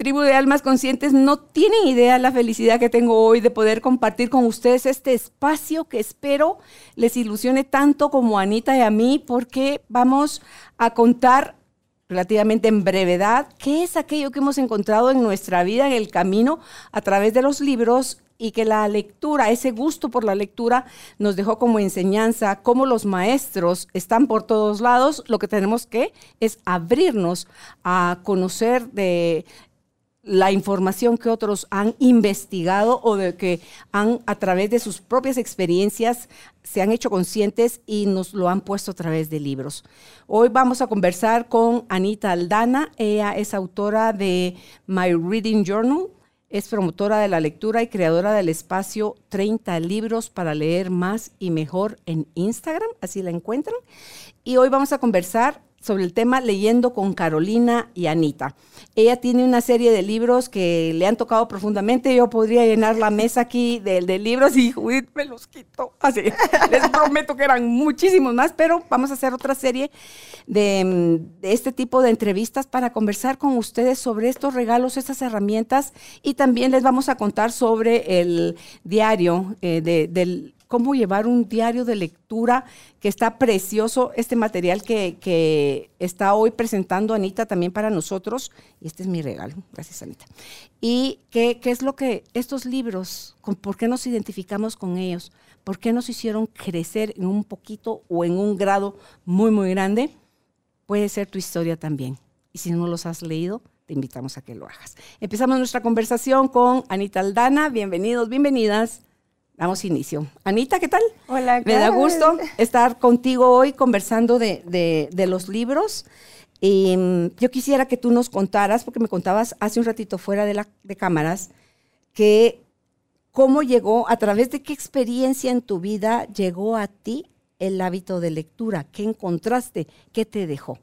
Tribu de Almas Conscientes, no tienen idea la felicidad que tengo hoy de poder compartir con ustedes este espacio que espero les ilusione tanto como a Anita y a mí, porque vamos a contar relativamente en brevedad qué es aquello que hemos encontrado en nuestra vida, en el camino, a través de los libros y que la lectura, ese gusto por la lectura nos dejó como enseñanza, cómo los maestros están por todos lados, lo que tenemos que es abrirnos a conocer de la información que otros han investigado o de que han a través de sus propias experiencias se han hecho conscientes y nos lo han puesto a través de libros. Hoy vamos a conversar con Anita Aldana. Ella es autora de My Reading Journal, es promotora de la lectura y creadora del espacio 30 libros para leer más y mejor en Instagram, así la encuentran. Y hoy vamos a conversar sobre el tema Leyendo con Carolina y Anita. Ella tiene una serie de libros que le han tocado profundamente. Yo podría llenar la mesa aquí de, libros y Judith me los quito. Así, les prometo que eran muchísimos más, pero vamos a hacer otra serie de, este tipo de entrevistas para conversar con ustedes sobre estos regalos, estas herramientas y también les vamos a contar sobre el diario eh, del cómo llevar un diario de lectura que está precioso, este material que, está hoy presentando Anita también para nosotros. Y este es mi regalo, gracias Anita. Y qué, qué es lo que estos libros, por qué nos identificamos con ellos, por qué nos hicieron crecer en un poquito o en un grado muy, muy grande, puede ser tu historia también. Y si no los has leído, te invitamos a que lo hagas. Empezamos nuestra conversación con Anita Aldana. Bienvenidos, bienvenidas. Damos inicio. Anita, ¿qué tal? Hola, Me da gusto estar contigo hoy conversando de, los libros. Y, mm, yo quisiera que tú nos contaras, porque me contabas hace un ratito fuera de, la, de cámaras, que cómo llegó, a través de qué experiencia en tu vida llegó a ti el hábito de lectura, qué encontraste, qué te dejó.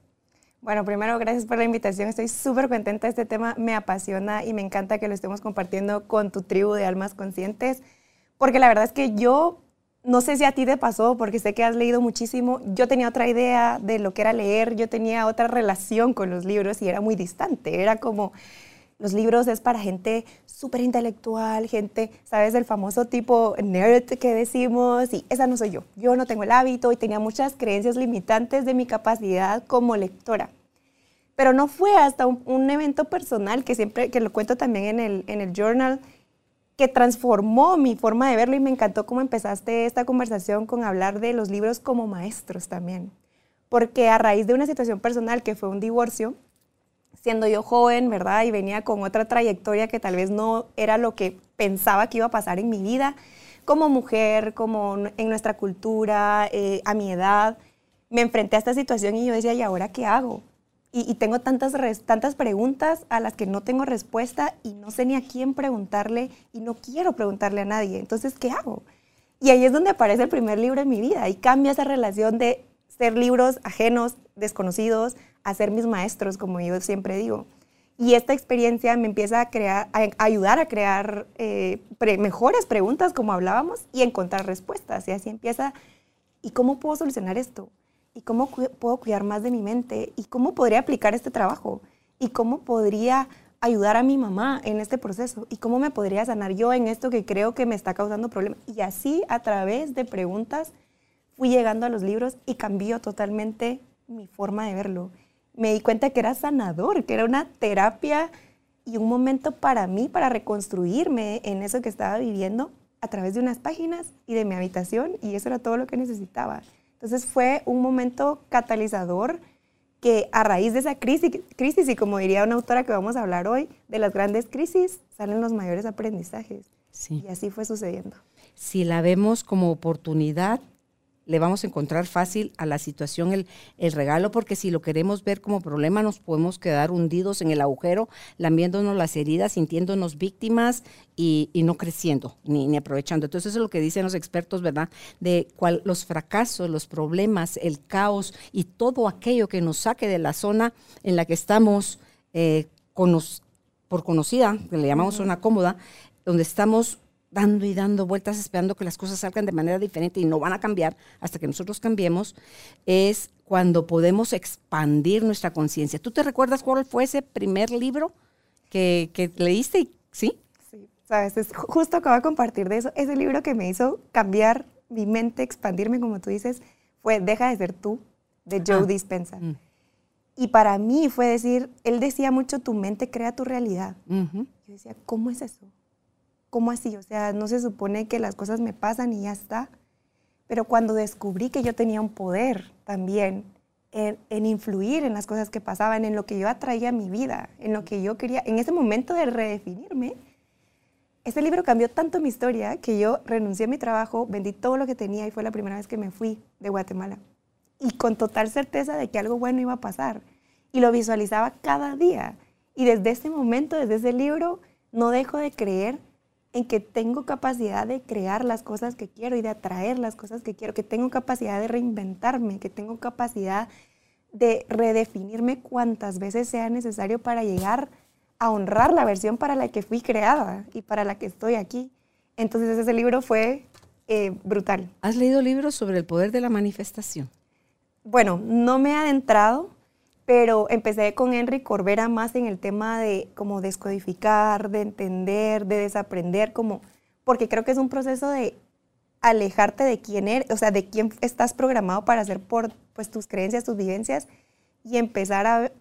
Bueno, primero, gracias por la invitación. Estoy súper contenta. Este tema me apasiona y me encanta que lo estemos compartiendo con tu tribu de almas conscientes. Porque la verdad es que yo, no sé si a ti te pasó, porque sé que has leído muchísimo, yo tenía otra idea de lo que era leer, yo tenía otra relación con los libros y era muy distante, era como... Los libros es para gente súper intelectual, gente, ¿sabes? El famoso tipo nerd que decimos, y esa no soy yo. Yo no tengo el hábito y tenía muchas creencias limitantes de mi capacidad como lectora. Pero no fue hasta un, evento personal que siempre, que lo cuento también en el, en el journal, que transformó mi forma de verlo y me encantó cómo empezaste esta conversación con hablar de los libros como maestros también. Porque a raíz de una situación personal que fue un divorcio, siendo yo joven, ¿verdad? Y venía con otra trayectoria que tal vez no era lo que pensaba que iba a pasar en mi vida, como mujer, como en nuestra cultura, eh, a mi edad, me enfrenté a esta situación y yo decía, ¿y ahora qué hago? Y, tengo tantas, tantas preguntas a las que no tengo respuesta y no sé ni a quién preguntarle y no quiero preguntarle a nadie. Entonces, ¿qué hago? Y ahí es donde aparece el primer libro en mi vida y cambia esa relación de ser libros ajenos, desconocidos, a ser mis maestros, como yo siempre digo. Y esta experiencia me empieza a, crear, a ayudar a crear eh, mejores preguntas, como hablábamos, y encontrar respuestas. Y así empieza, ¿y cómo puedo solucionar esto? Y cómo puedo cuidar más de mi mente y cómo podría aplicar este trabajo y cómo podría ayudar a mi mamá en este proceso y cómo me podría sanar yo en esto que creo que me está causando problemas. Y así a través de preguntas fui llegando a los libros y cambió totalmente mi forma de verlo. Me di cuenta que era sanador, que era una terapia y un momento para mí, para reconstruirme en eso que estaba viviendo a través de unas páginas y de mi habitación y eso era todo lo que necesitaba. Entonces fue un momento catalizador que a raíz de esa crisis, crisis, y como diría una autora que vamos a hablar hoy, de las grandes crisis salen los mayores aprendizajes. Y así fue sucediendo. Si la vemos como oportunidad, le vamos a encontrar fácil a la situación el, el, regalo, porque si lo queremos ver como problema, nos podemos quedar hundidos en el agujero, lambiéndonos las heridas, sintiéndonos víctimas y, y no creciendo ni, ni, aprovechando. Entonces, eso es lo que dicen los expertos, ¿verdad? De cuál los fracasos, los problemas, el caos y todo aquello que nos saque de la zona en la que estamos eh, con por conocida, que le llamamos zona cómoda, donde estamos dando y dando vueltas esperando que las cosas salgan de manera diferente y no van a cambiar hasta que nosotros cambiemos, es cuando podemos expandir nuestra conciencia. ¿Tú te recuerdas cuál fue ese primer libro que, que leíste? ¿Sí? Sí, sabes, es justo acabo de compartir de eso. Ese libro que me hizo cambiar mi mente, expandirme, como tú dices, fue Deja de ser tú, de Joe ah. Dispenza. Mm. Y para mí fue decir, él decía mucho, tu mente crea tu realidad. Yo decía, ¿cómo es eso? ¿Cómo así? O sea, no se supone que las cosas me pasan y ya está. Pero cuando descubrí que yo tenía un poder también en, influir en las cosas que pasaban, en lo que yo atraía a mi vida, en lo que yo quería, en ese momento de redefinirme, ese libro cambió tanto mi historia que yo renuncié a mi trabajo, vendí todo lo que tenía y fue la primera vez que me fui de Guatemala. Y con total certeza de que algo bueno iba a pasar. Y lo visualizaba cada día. Y desde ese momento, desde ese libro, no dejo de creer en que tengo capacidad de crear las cosas que quiero y de atraer las cosas que quiero, que tengo capacidad de reinventarme, que tengo capacidad de redefinirme cuantas veces sea necesario para llegar a honrar la versión para la que fui creada y para la que estoy aquí. Entonces ese libro fue eh, brutal. ¿Has leído libros sobre el poder de la manifestación? Bueno, no me he adentrado, pero empecé con Henry Corbera más en el tema de como descodificar, de entender, de desaprender, como, porque creo que es un proceso de alejarte de quién eres, o sea, de quién estás programado para hacer por pues, tus creencias, tus vivencias, y empezar a,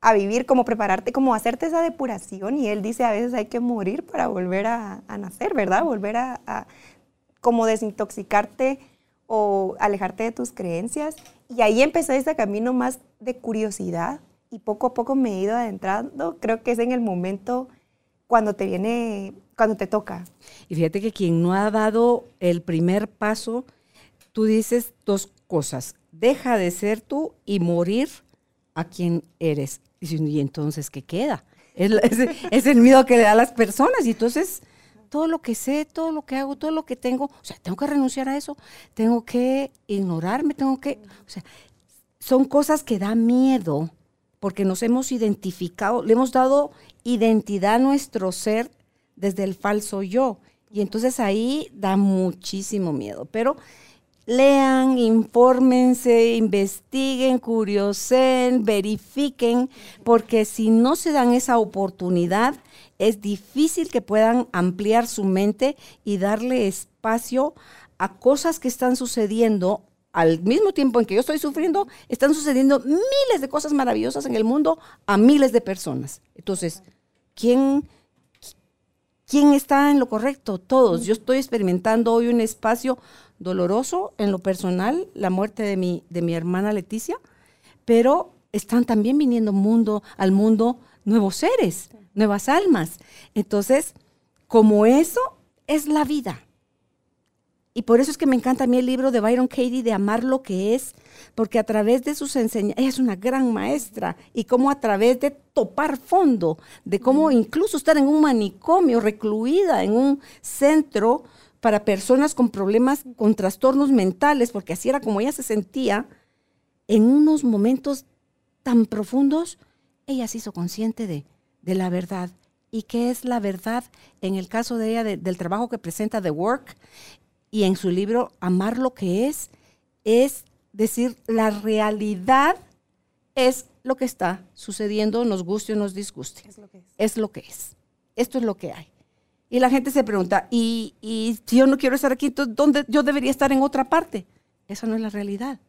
a vivir, como prepararte, como hacerte esa depuración. Y él dice, a veces hay que morir para volver a, nacer, ¿verdad? Volver a, a como desintoxicarte o alejarte de tus creencias. Y ahí empecé ese camino más de curiosidad y poco a poco me he ido adentrando. Creo que es en el momento cuando te viene, cuando te toca. Y fíjate que quien no ha dado el primer paso, tú dices dos cosas. Deja de ser tú y morir a quien eres. Y entonces, ¿qué queda? Es, es el miedo que le da a las personas. Y entonces todo lo que sé, todo lo que hago, todo lo que tengo, o sea, tengo que renunciar a eso, tengo que ignorarme, tengo que, o sea, son cosas que dan miedo porque nos hemos identificado, le hemos dado identidad a nuestro ser desde el falso yo. Y entonces ahí da muchísimo miedo. Pero lean, infórmense, investiguen, curiosen, verifiquen, porque si no se dan esa oportunidad, es difícil que puedan ampliar su mente y darle espacio a cosas que están sucediendo al mismo tiempo en que yo estoy sufriendo, están sucediendo miles de cosas maravillosas en el mundo a miles de personas. Entonces, ¿quién, quién está en lo correcto? Todos. Yo estoy experimentando hoy un espacio doloroso en lo personal, la muerte de mi, de mi hermana Leticia, pero están también viniendo mundo, al mundo nuevos seres nuevas almas. Entonces, como eso es la vida. Y por eso es que me encanta a mí el libro de Byron Katie de Amar lo que es, porque a través de sus enseñanzas, ella es una gran maestra, y cómo a través de topar fondo, de cómo incluso estar en un manicomio, recluida en un centro para personas con problemas, con trastornos mentales, porque así era como ella se sentía, en unos momentos tan profundos, ella se hizo consciente de, de la verdad. ¿Y qué es la verdad? En el caso de ella, del trabajo que presenta The Work y en su libro Amar lo que es, es decir, la realidad es lo que está sucediendo, nos guste o nos disguste. Es lo que es. Es lo que es. Esto es lo que hay. Y la gente se pregunta, ¿y, y si yo no quiero estar aquí, ¿dónde yo debería estar en otra parte? Esa no es la realidad.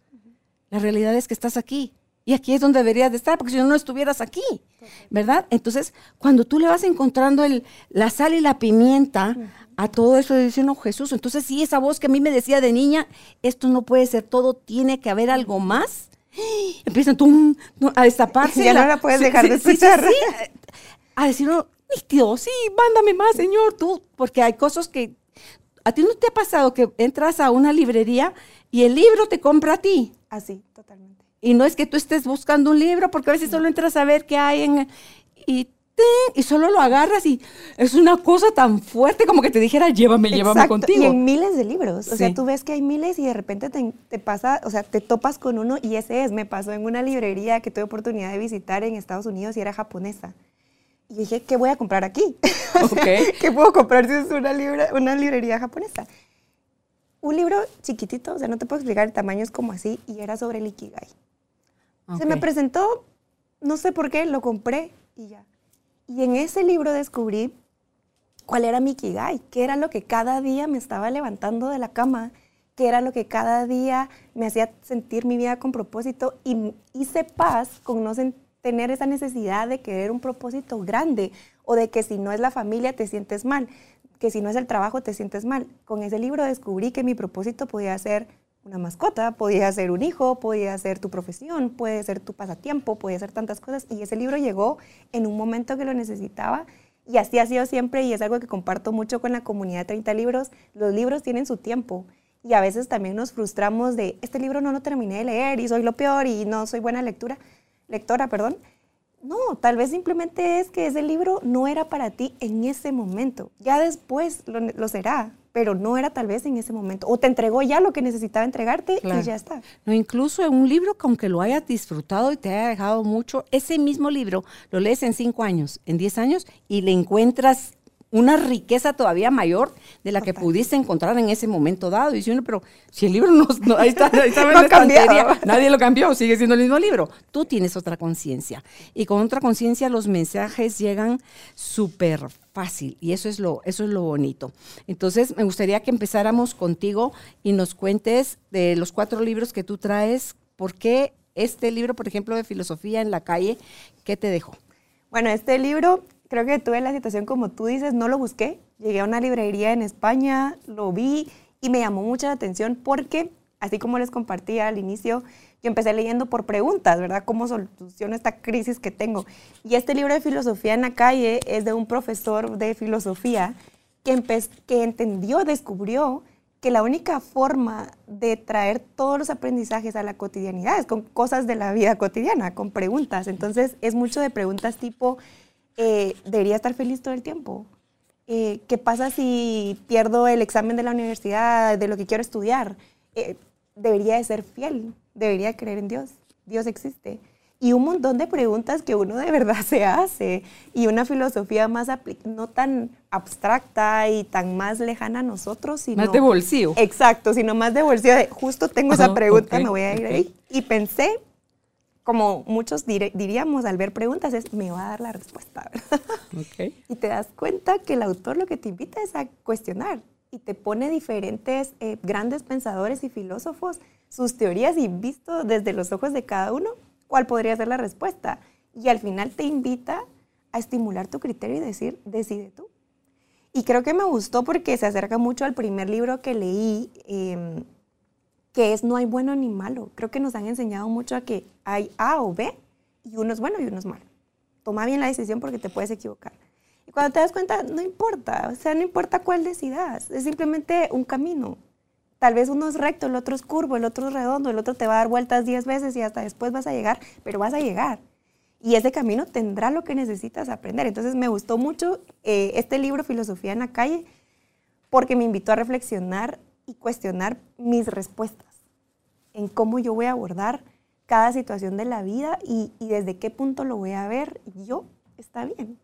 La realidad es que estás aquí. Y aquí es donde deberías de estar, porque si no, no estuvieras aquí, ¿verdad? Entonces, cuando tú le vas encontrando el, la sal y la pimienta a todo eso, diciendo Jesús, entonces sí, esa voz que a mí me decía de niña, esto no puede ser todo, tiene que haber algo más. Empiezan tú a destaparse. ya no la puedes dejar de escuchar. a decir, Dios, sí, mándame más, Señor, tú, porque hay cosas que a ti no te ha pasado que entras a una librería y el libro te compra a ti. Así, totalmente. Y no es que tú estés buscando un libro, porque a veces solo entras a ver qué hay en... Y, y solo lo agarras y es una cosa tan fuerte como que te dijera, llévame, llévame contigo. Y en miles de libros. O sea, tú ves que hay miles y de repente te, te, pasa, o sea, te topas con uno y ese es. Me pasó en una librería que tuve oportunidad de visitar en Estados Unidos y era japonesa. Y dije, ¿qué voy a comprar aquí? ¿Qué puedo comprar si es una, una librería japonesa? Un libro chiquitito, o sea, no te puedo explicar, el tamaño es como así, y era sobre el Ikigai. Se me presentó, no sé por qué, lo compré y ya. Y en ese libro descubrí cuál era mi Ikigai, qué era lo que cada día me estaba levantando de la cama, qué era lo que cada día me hacía sentir mi vida con propósito y hice paz con no sentir tener esa necesidad de querer un propósito grande o de que si no es la familia te sientes mal, que si no es el trabajo te sientes mal. Con ese libro descubrí que mi propósito podía ser una mascota, podía ser un hijo, podía ser tu profesión, puede ser tu pasatiempo, puede ser tantas cosas. Y ese libro llegó en un momento que lo necesitaba y así ha sido siempre y es algo que comparto mucho con la comunidad de 30 libros. Los libros tienen su tiempo y a veces también nos frustramos de, este libro no lo terminé de leer y soy lo peor y no soy buena lectura lectora, perdón. No, tal vez simplemente es que ese libro no era para ti en ese momento. Ya después lo, será, pero no era tal vez en ese momento. O te entregó ya lo que necesitaba entregarte y ya está. No, incluso en un libro que aunque lo hayas disfrutado y te haya dejado mucho, ese mismo libro lo lees en cinco años, en diez años y le encuentras una riqueza todavía mayor de la que pudiste encontrar en ese momento dado. Y si uno, pero si el libro no, ahí está, ahí está no nadie lo cambió, sigue siendo el mismo libro. Tú tienes otra conciencia. Y con otra conciencia los mensajes llegan súper fácil y eso es lo eso es lo bonito. Entonces, me gustaría que empezáramos contigo y nos cuentes de los cuatro libros que tú traes, ¿por qué este libro, por ejemplo, de filosofía en la calle, qué te dejó? Bueno, este libro creo que tuve la situación como tú dices, no lo busqué. Llegué a una librería en España, lo vi y me llamó mucha la atención porque, así como les compartía al inicio, yo empecé leyendo por preguntas, ¿verdad? ¿Cómo soluciono esta crisis que tengo? Y este libro de filosofía en la calle es de un profesor de filosofía que, que entendió, descubrió que la única forma de traer todos los aprendizajes a la cotidianidad es con cosas de la vida cotidiana, con preguntas. Entonces es mucho de preguntas tipo, eh, debería estar feliz todo el tiempo. Eh, ¿Qué pasa si pierdo el examen de la universidad, de lo que quiero estudiar? Eh, debería de ser fiel, debería creer en Dios. Dios existe. Y un montón de preguntas que uno de verdad se hace. Y una filosofía más, no tan abstracta y tan más lejana a nosotros, sino... Más de bolsillo. Exacto, sino más de bolsillo. De, justo tengo esa pregunta, me voy a ir ahí. Y pensé como muchos diríamos al ver preguntas, es me va a dar la respuesta, ¿verdad? Y te das cuenta que el autor lo que te invita es a cuestionar y te pone diferentes eh, grandes pensadores y filósofos, sus teorías y visto desde los ojos de cada uno, cuál podría ser la respuesta. Y al final te invita a estimular tu criterio y decir, decide tú. Y creo que me gustó porque se acerca mucho al primer libro que leí. Eh, que es no hay bueno ni malo. Creo que nos han enseñado mucho a que hay A o B y uno es bueno y uno es malo. Toma bien la decisión porque te puedes equivocar. Y cuando te das cuenta, no importa, o sea, no importa cuál decidas, es simplemente un camino. Tal vez uno es recto, el otro es curvo, el otro es redondo, el otro te va a dar vueltas 10 veces y hasta después vas a llegar, pero vas a llegar. Y ese camino tendrá lo que necesitas aprender. Entonces me gustó mucho eh, este libro, Filosofía en la calle, porque me invitó a reflexionar y cuestionar mis respuestas en cómo yo voy a abordar cada situación de la vida y, desde qué punto lo voy a ver yo, está bien.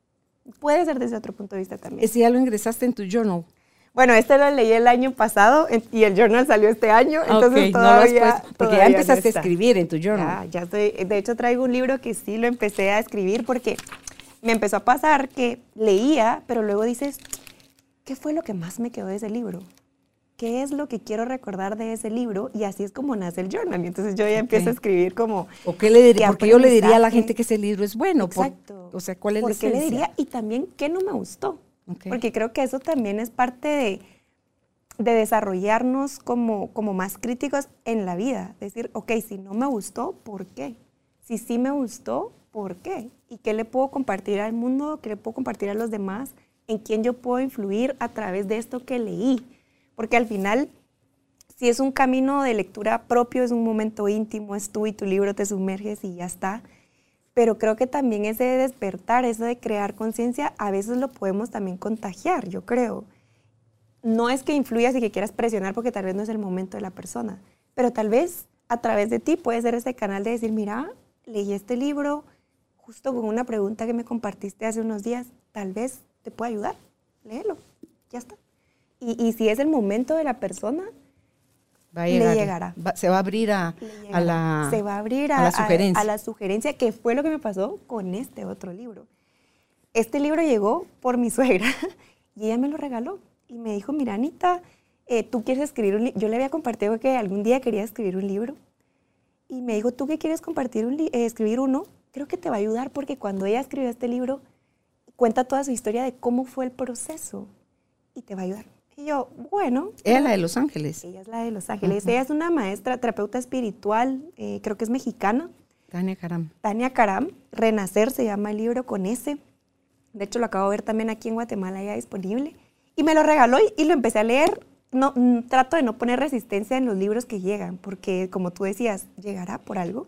Puede ser desde otro punto de vista también. Si ya lo ingresaste en tu journal. Bueno, este lo leí el año pasado y el journal salió este año, entonces todavía, no Porque ya empezaste a escribir en tu journal. Ya, ya estoy, de hecho traigo un libro que sí lo empecé a escribir porque me empezó a pasar que leía, pero luego dices, ¿qué fue lo que más me quedó de ese libro? Qué es lo que quiero recordar de ese libro y así es como nace el journal. Y entonces yo ya empiezo a escribir como... ¿O qué le diría? Porque yo le diría a la gente que ese libro es bueno. Exacto. o sea, ¿cuál es ¿Por qué le diría? Y también qué no me gustó. Porque creo que eso también es parte de, de desarrollarnos como, como más críticos en la vida. Decir, ok, si no me gustó, ¿por qué? Si sí me gustó, ¿por qué? ¿Y qué le puedo compartir al mundo? ¿Qué le puedo compartir a los demás? ¿En quién yo puedo influir a través de esto que leí? Porque al final, Si es un camino de lectura propio, es un momento íntimo, es tú y tu libro te sumerges y ya está. Pero creo que también ese de despertar, eso de crear conciencia, a veces lo podemos también contagiar, yo creo. No es que influyas y que quieras presionar porque tal vez no es el momento de la persona, pero tal vez a través de ti puede ser ese canal de decir, mira, leí este libro justo con una pregunta que me compartiste hace unos días, tal vez te pueda ayudar, léelo, ya está. Y, si es el momento de la persona, le llegará. se va a abrir a, la, se va a, abrir a, la sugerencia. a la sugerencia, que fue lo que me pasó con este otro libro. Este libro llegó por mi suegra y ella me lo regaló y me dijo, mira Anita, eh, tú quieres escribir un libro. Yo le había compartido que algún día quería escribir un libro y me dijo, ¿tú qué quieres compartir un eh, escribir uno? Creo que te va a ayudar porque cuando ella escribió este libro, cuenta toda su historia de cómo fue el proceso y te va a ayudar. Y yo, bueno. Ella es la de Los Ángeles. Ella es la de Los Ángeles. Ella es una maestra, terapeuta espiritual, eh, creo que es mexicana. Tania Karam. Tania Karam. Renacer se llama el libro con ese. De hecho, lo acabo de ver también aquí en Guatemala ya disponible. Y me lo regaló y, lo empecé a leer. No, mm, trato de no poner resistencia en los libros que llegan, porque como tú decías, llegará por algo.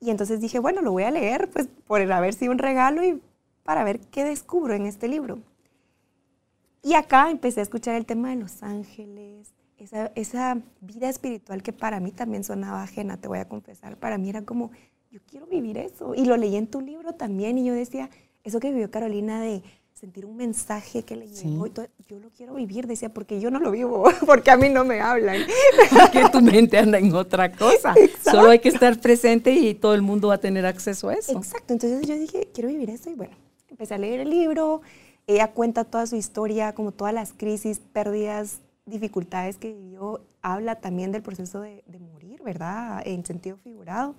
Y entonces dije, bueno, lo voy a leer, pues por haber sido un regalo y para ver qué descubro en este libro. Y acá empecé a escuchar el tema de los ángeles, esa, esa, vida espiritual que para mí también sonaba ajena, te voy a confesar. Para mí era como, yo quiero vivir eso. Y lo leí en tu libro también y yo decía, eso que vivió Carolina de sentir un mensaje que le llegó, yo lo quiero vivir, decía, porque yo no lo vivo, porque a mí no me hablan. Porque tu mente anda en otra cosa. Solo hay que estar presente y todo el mundo va a tener acceso a eso. Exacto, entonces yo dije, quiero vivir eso y bueno, empecé a leer el libro, ella cuenta toda su historia, como todas las crisis, pérdidas, dificultades que vivió, habla también del proceso de, morir, ¿verdad? En sentido figurado,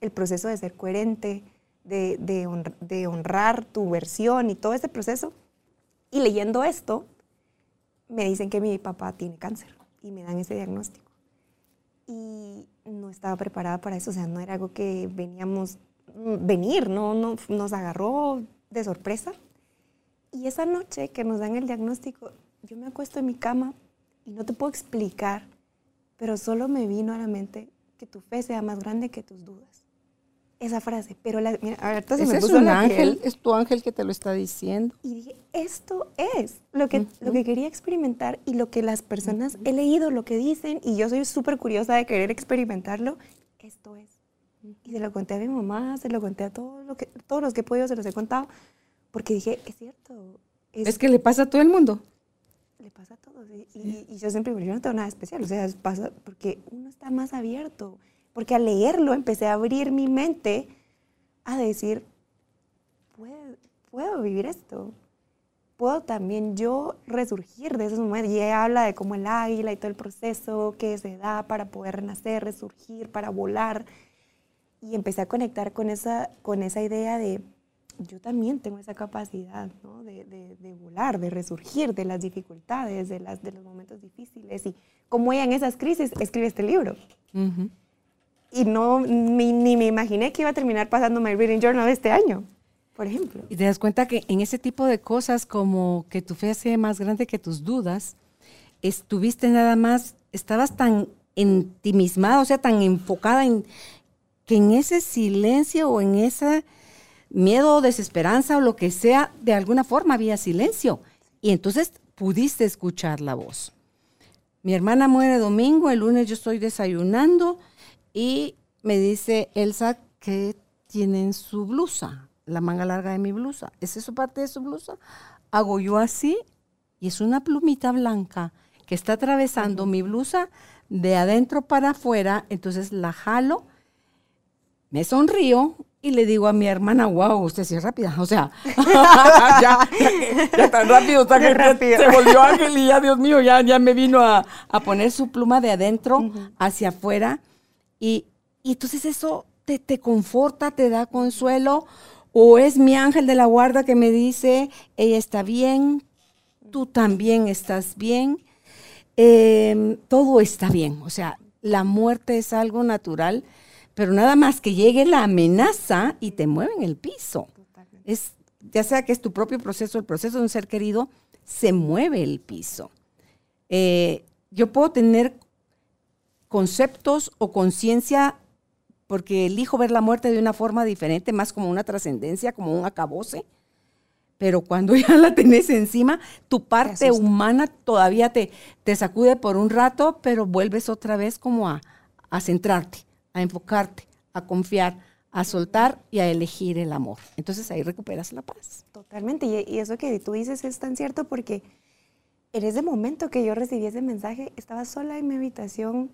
el proceso de ser coherente, de, honrar tu versión y todo ese proceso. Y leyendo esto, me dicen que mi papá tiene cáncer y me dan ese diagnóstico. Y no estaba preparada para eso, o sea, no era algo que veníamos, mm, venir, no nos agarró de sorpresa. Y esa noche que nos dan el diagnóstico, yo me acuesto en mi cama y no te puedo explicar, pero solo me vino a la mente que tu fe sea más grande que tus dudas. Esa frase, pero la, mira, ahorita se me es un ángel, es tu ángel que te lo está diciendo. Y dije, esto es lo que, lo que quería experimentar y lo que las personas, he leído lo que dicen y yo soy súper curiosa de querer experimentarlo, esto es. Y se lo conté a mi mamá, se lo conté a todos, lo que, todos los que he podido, se los he contado. Porque dije, es cierto. Es, que le pasa a todo el mundo. Le pasa a todos. Y, yo siempre digo, yo no tengo nada especial. O sea, pasa porque uno está más abierto. Porque al leerlo empecé a abrir mi mente a decir, puedo, puedo vivir esto. Puedo también yo resurgir de esos momentos. Y ella habla de cómo el águila y todo el proceso que se da para poder renacer, resurgir, para volar. Y empecé a conectar con esa, con esa idea de yo también tengo esa capacidad ¿no? de, de, volar, de resurgir de las dificultades, de, las, de los momentos difíciles. Y como ella en esas crisis escribe este libro. Y no, ni, ni, me imaginé que iba a terminar pasando My Reading Journal este año, por ejemplo. Y te das cuenta que en ese tipo de cosas como que tu fe sea más grande que tus dudas, estuviste nada más, estabas tan ensimismada, o sea, tan enfocada en que en ese silencio o en esa miedo, desesperanza o lo que sea, de alguna forma había silencio. Y entonces pudiste escuchar la voz. Mi hermana muere domingo, el lunes yo estoy desayunando y me dice Elsa que tiene en su blusa, la manga larga de mi blusa. ¿Es eso parte de su blusa? Hago yo así y es una plumita blanca que está atravesando mi blusa de adentro para afuera, entonces la jalo, me sonrío y le digo a mi hermana, wow, usted sí es rápida. O sea, ya, ya, tan rápido, tan rápido. se volvió ángel y ya, Dios mío, ya, ya me vino a, poner su pluma de adentro hacia afuera. Y, entonces eso te, te, conforta, te da consuelo. O es mi ángel de la guarda que me dice, ella está bien, tú también estás bien, em, todo está bien. O sea, la muerte es algo natural pero nada más que llegue la amenaza y te mueven el piso. Es, ya sea que es tu propio proceso, el proceso de un ser querido, se mueve el piso. Eh, yo puedo tener conceptos o conciencia, porque elijo ver la muerte de una forma diferente, más como una trascendencia, como un acabose. Pero cuando ya la tenés encima, tu parte humana todavía te, te sacude por un rato, pero vuelves otra vez como a, a centrarte, a enfocarte, a confiar, a soltar y a elegir el amor. Entonces ahí recuperas la paz. Totalmente. Y, eso que tú dices es tan cierto porque en ese momento que yo recibí ese mensaje, estaba sola en mi habitación,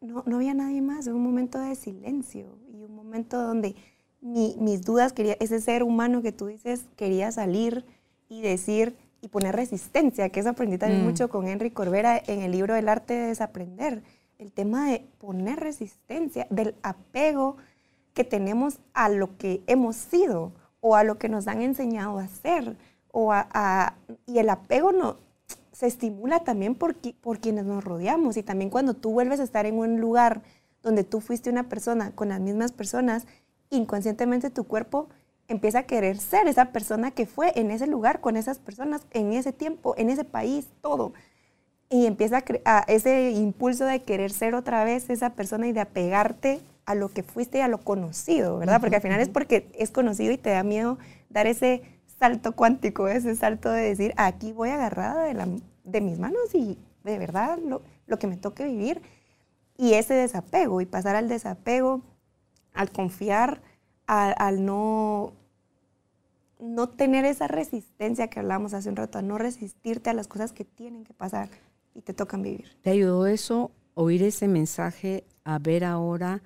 no, no había nadie más, un momento de silencio y un momento donde mis dudas, quería, ese ser humano que tú dices, quería salir y decir y poner resistencia, que eso aprendí también mm. mucho con Henry Corbera en el libro El arte de desaprender. El tema de poner resistencia, del apego que tenemos a lo que hemos sido o a lo que nos han enseñado a hacer. O a, y el apego no, se estimula también por, por quienes nos rodeamos. Y también cuando tú vuelves a estar en un lugar donde tú fuiste una persona con las mismas personas, inconscientemente tu cuerpo empieza a querer ser esa persona que fue en ese lugar, con esas personas, en ese tiempo, en ese país, todo. Y empieza a, ese impulso de querer ser otra vez esa persona y de apegarte a lo que fuiste y a lo conocido, ¿verdad? Porque al final es porque es conocido y te da miedo dar ese salto cuántico, ese salto de decir, aquí voy agarrada de, la, de mis manos y de verdad lo, lo que me toque vivir. Y ese desapego y pasar al desapego, al confiar, al, no, no tener esa resistencia que hablábamos hace un rato, a no resistirte a las cosas que tienen que pasar y te tocan vivir. ¿Te ayudó eso, oír ese mensaje, a ver ahora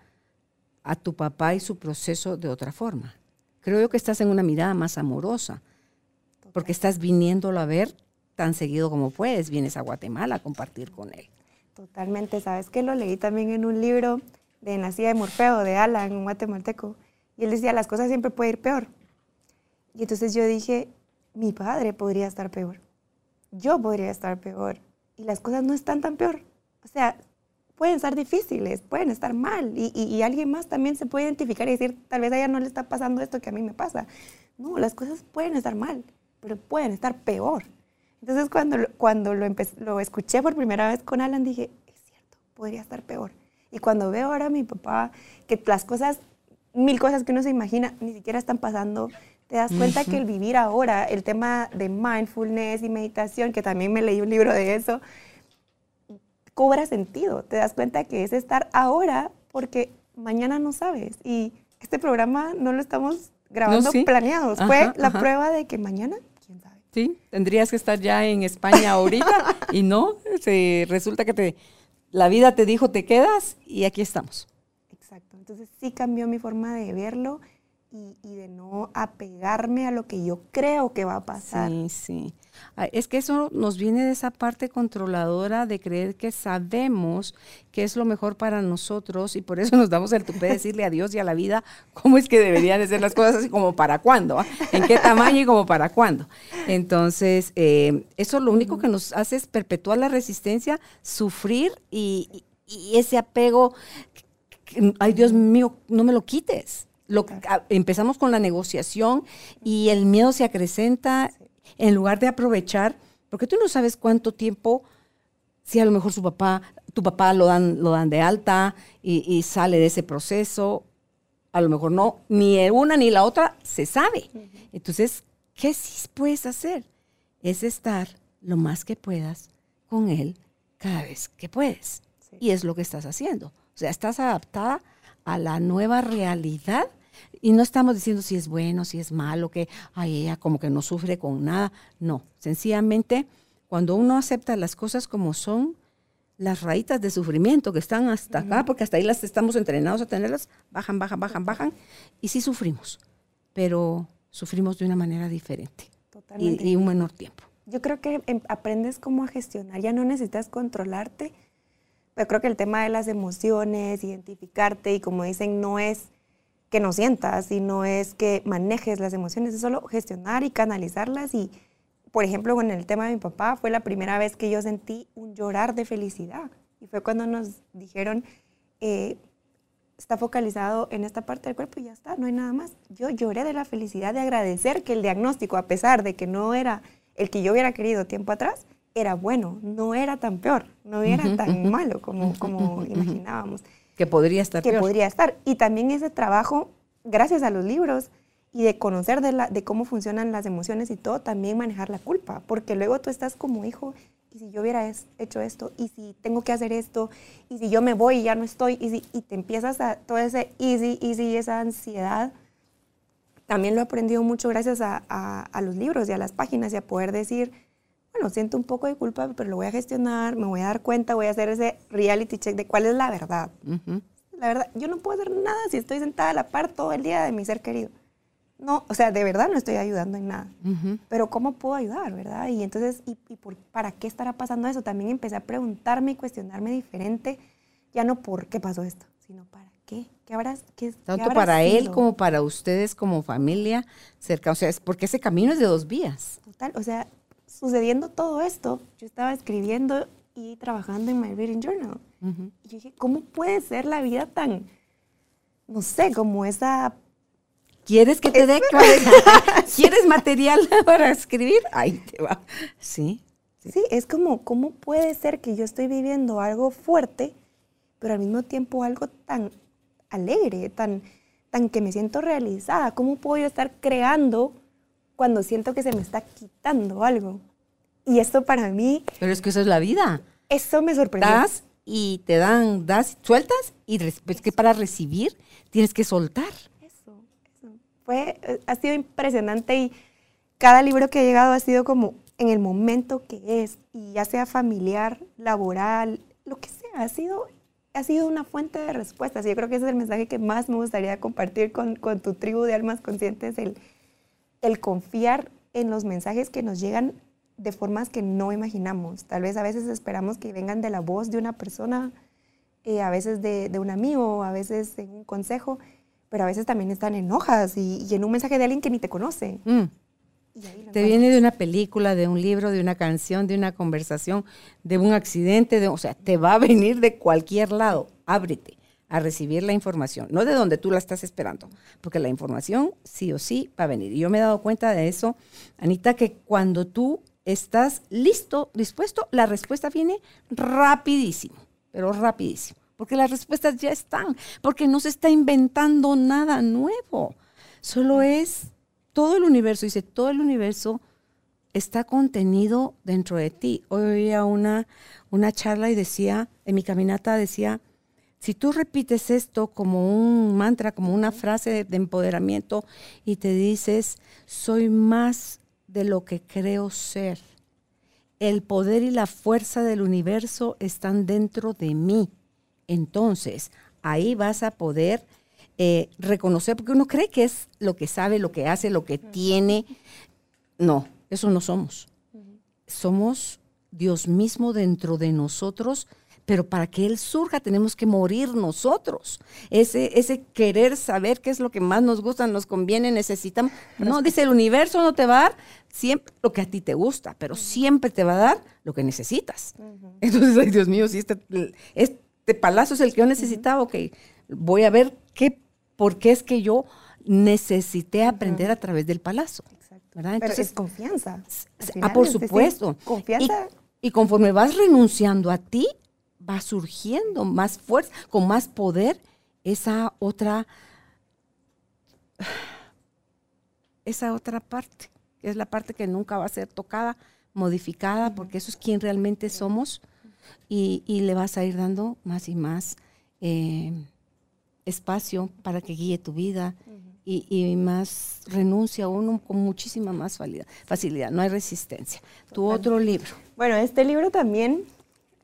a tu papá y su proceso de otra forma. Creo que estás en una mirada más amorosa, porque estás viniéndolo a ver tan seguido como puedes. Vienes a Guatemala a compartir con él. Totalmente. Sabes que lo leí también en un libro de Nacida de Morfeo, de Alan, un guatemalteco. Y él decía, las cosas siempre pueden ir peor. Y entonces yo dije, mi padre podría estar peor. Yo podría estar peor. Y las cosas no están tan peor. O sea, pueden estar difíciles, pueden estar mal y, alguien más también se puede identificar y decir, tal vez a ella no le está pasando esto que a mí me pasa. No, las cosas pueden estar mal, pero pueden estar peor. Entonces cuando, cuando lo, lo escuché por primera vez con Alan dije, es cierto, podría estar peor. Y cuando veo ahora a mi papá, que las cosas, mil cosas que uno se imagina, ni siquiera están pasando, te das cuenta que el vivir ahora, el tema de mindfulness y meditación, que también me leí un libro de eso, cobra sentido. Te das cuenta que es estar ahora porque mañana no sabes. Y este programa no lo estamos grabando planeados. Fue la prueba de que mañana, quién sabe. Sí, tendrías que estar ya en España ahorita y no, se, resulta que te, la vida te dijo te quedas y aquí estamos. Exacto, entonces sí cambió mi forma de verlo y, y de no apegarme a lo que yo creo que va a pasar. Sí, sí. Es que eso nos viene de esa parte controladora de creer que sabemos qué es lo mejor para nosotros y por eso nos damos el tupé de decirle a Dios y a la vida cómo es que deberían de ser las cosas así como para cuándo, ¿ah? en qué tamaño y como para cuándo. Entonces, eh, eso lo único que nos hace es perpetuar la resistencia, sufrir y, ese apego, ay Dios mío, no me lo quites. Lo, empezamos con la negociación y el miedo se acrecenta en lugar de aprovechar, porque tú no sabes cuánto tiempo, si a lo mejor su papá, tu papá lo dan, lo dan de alta y, sale de ese proceso, a lo mejor no, ni una ni la otra se sabe. Entonces, ¿qué sí puedes hacer? Es estar lo más que puedas con él cada vez que puedes. Y es lo que estás haciendo. O sea, estás adaptada a la nueva realidad y no estamos diciendo si es bueno, si es malo, que ay, ella como que no sufre con nada. No, sencillamente cuando uno acepta las cosas como son, las rayitas de sufrimiento que están hasta acá, porque hasta ahí las estamos entrenados a tenerlas, bajan, bajan, bajan, bajan, y sí sufrimos, pero sufrimos de una manera diferente y, y, un menor tiempo. Yo creo que em, aprendes cómo a gestionar, ya no necesitas controlarte, pero creo que el tema de las emociones, identificarte y como dicen, no es que no sientas y no es que manejes las emociones, es solo gestionar y canalizarlas. Y, por ejemplo, con el tema de mi papá, fue la primera vez que yo sentí un llorar de felicidad. Y fue cuando nos dijeron, eh, está focalizado en esta parte del cuerpo y ya está, no hay nada más. Yo lloré de la felicidad de agradecer que el diagnóstico, a pesar de que no era el que yo hubiera querido tiempo atrás, era bueno, no era tan peor, no era tan malo como, como imaginábamos. Que podría estar Que podría estar. Y también ese trabajo, gracias a los libros y de conocer de, la, de cómo funcionan las emociones y todo, también manejar la culpa, porque luego tú estás como hijo, y si yo hubiera hecho esto, y si tengo que hacer esto, y si yo me voy y ya no estoy, y, si, y te empiezas a todo ese easy, easy, esa ansiedad. También lo he aprendido mucho gracias a, a los libros y a las páginas y a poder decir, bueno, siento un poco de culpa, pero lo voy a gestionar, me voy a dar cuenta, voy a hacer ese reality check de cuál es la verdad. La verdad, yo no puedo hacer nada si estoy sentada a la par todo el día de mi ser querido. No, o sea, de verdad no estoy ayudando en nada. Pero ¿cómo puedo ayudar, verdad? Y entonces, ¿y, por, para qué estará pasando eso? También empecé a preguntarme y cuestionarme diferente, ya no por qué pasó esto, sino para qué. ¿Qué habrás, qué, Tanto para él como para ustedes como familia cerca. O sea, es porque ese camino es de dos vías. Total, o sea, sucediendo todo esto, yo estaba escribiendo y trabajando en My Reading Journal. Y yo dije, ¿cómo puede ser la vida tan, no sé, como esa... ¿Quieres que te dé? ¿Quieres material para escribir? Ahí te va. Sí, sí. Sí, es como, ¿cómo puede ser que yo estoy viviendo algo fuerte, pero al mismo tiempo algo tan alegre, tan, tan que me siento realizada? ¿Cómo puedo yo estar creando cuando siento que se me está quitando algo? Y esto para mí... Pero es que eso es la vida. Eso me sorprendió. Das y te dan, das, sueltas y es que para recibir tienes que soltar. Eso, eso. Fue, ha sido impresionante y cada libro que ha llegado ha sido como en el momento que es, y ya sea familiar, laboral, lo que sea, ha sido, ha sido una fuente de respuestas. Y yo creo que ese es el mensaje que más me gustaría compartir con, con tu tribu de almas conscientes, el, el confiar en los mensajes que nos llegan de formas que no imaginamos. Tal vez a veces esperamos que vengan de la voz de una persona, eh, a veces de, un amigo, a veces en un consejo, pero a veces también están en hojas y, en un mensaje de alguien que ni te conoce. Mm. Te viene de una película, de un libro, de una canción, de una conversación, de un accidente, de, o sea, te va a venir de cualquier lado. Ábrete a recibir la información, no de donde tú la estás esperando, porque la información sí o sí va a venir. Y yo me he dado cuenta de eso, Anita, que cuando tú estás listo, dispuesto, la respuesta viene rapidísimo, pero rapidísimo, porque las respuestas ya están, porque no se está inventando nada nuevo, solo es todo el universo, dice, todo el universo está contenido dentro de ti. Hoy oía una, una charla y decía, en mi caminata decía, si tú repites esto como un mantra, como una frase de empoderamiento y te dices, soy más de lo que creo ser. El poder y la fuerza del universo están dentro de mí. Entonces, ahí vas a poder eh, reconocer, porque uno cree que es lo que sabe, lo que hace, lo que tiene. No, eso no somos. Somos Dios mismo dentro de nosotros pero para que Él surja tenemos que morir nosotros. Ese, ese querer saber qué es lo que más nos gusta, nos conviene, necesitamos. No, dice, el universo no te va a dar siempre lo que a ti te gusta, pero siempre te va a dar lo que necesitas. Entonces, ay Dios mío, si este, este palazo es el que yo necesitaba, ok, voy a ver qué, por qué es que yo necesité aprender a través del palazo. ¿verdad? Entonces, es confianza. Ah, por supuesto. confianza. y conforme vas renunciando a ti, va surgiendo más fuerza, con más poder, esa otra, esa otra parte, que es la parte que nunca va a ser tocada, modificada, porque eso es quien realmente somos, y, le vas a ir dando más y más eh, espacio para que guíe tu vida. Y, más renuncia uno con muchísima más facilidad, no hay resistencia. Tu otro libro. Bueno, este libro también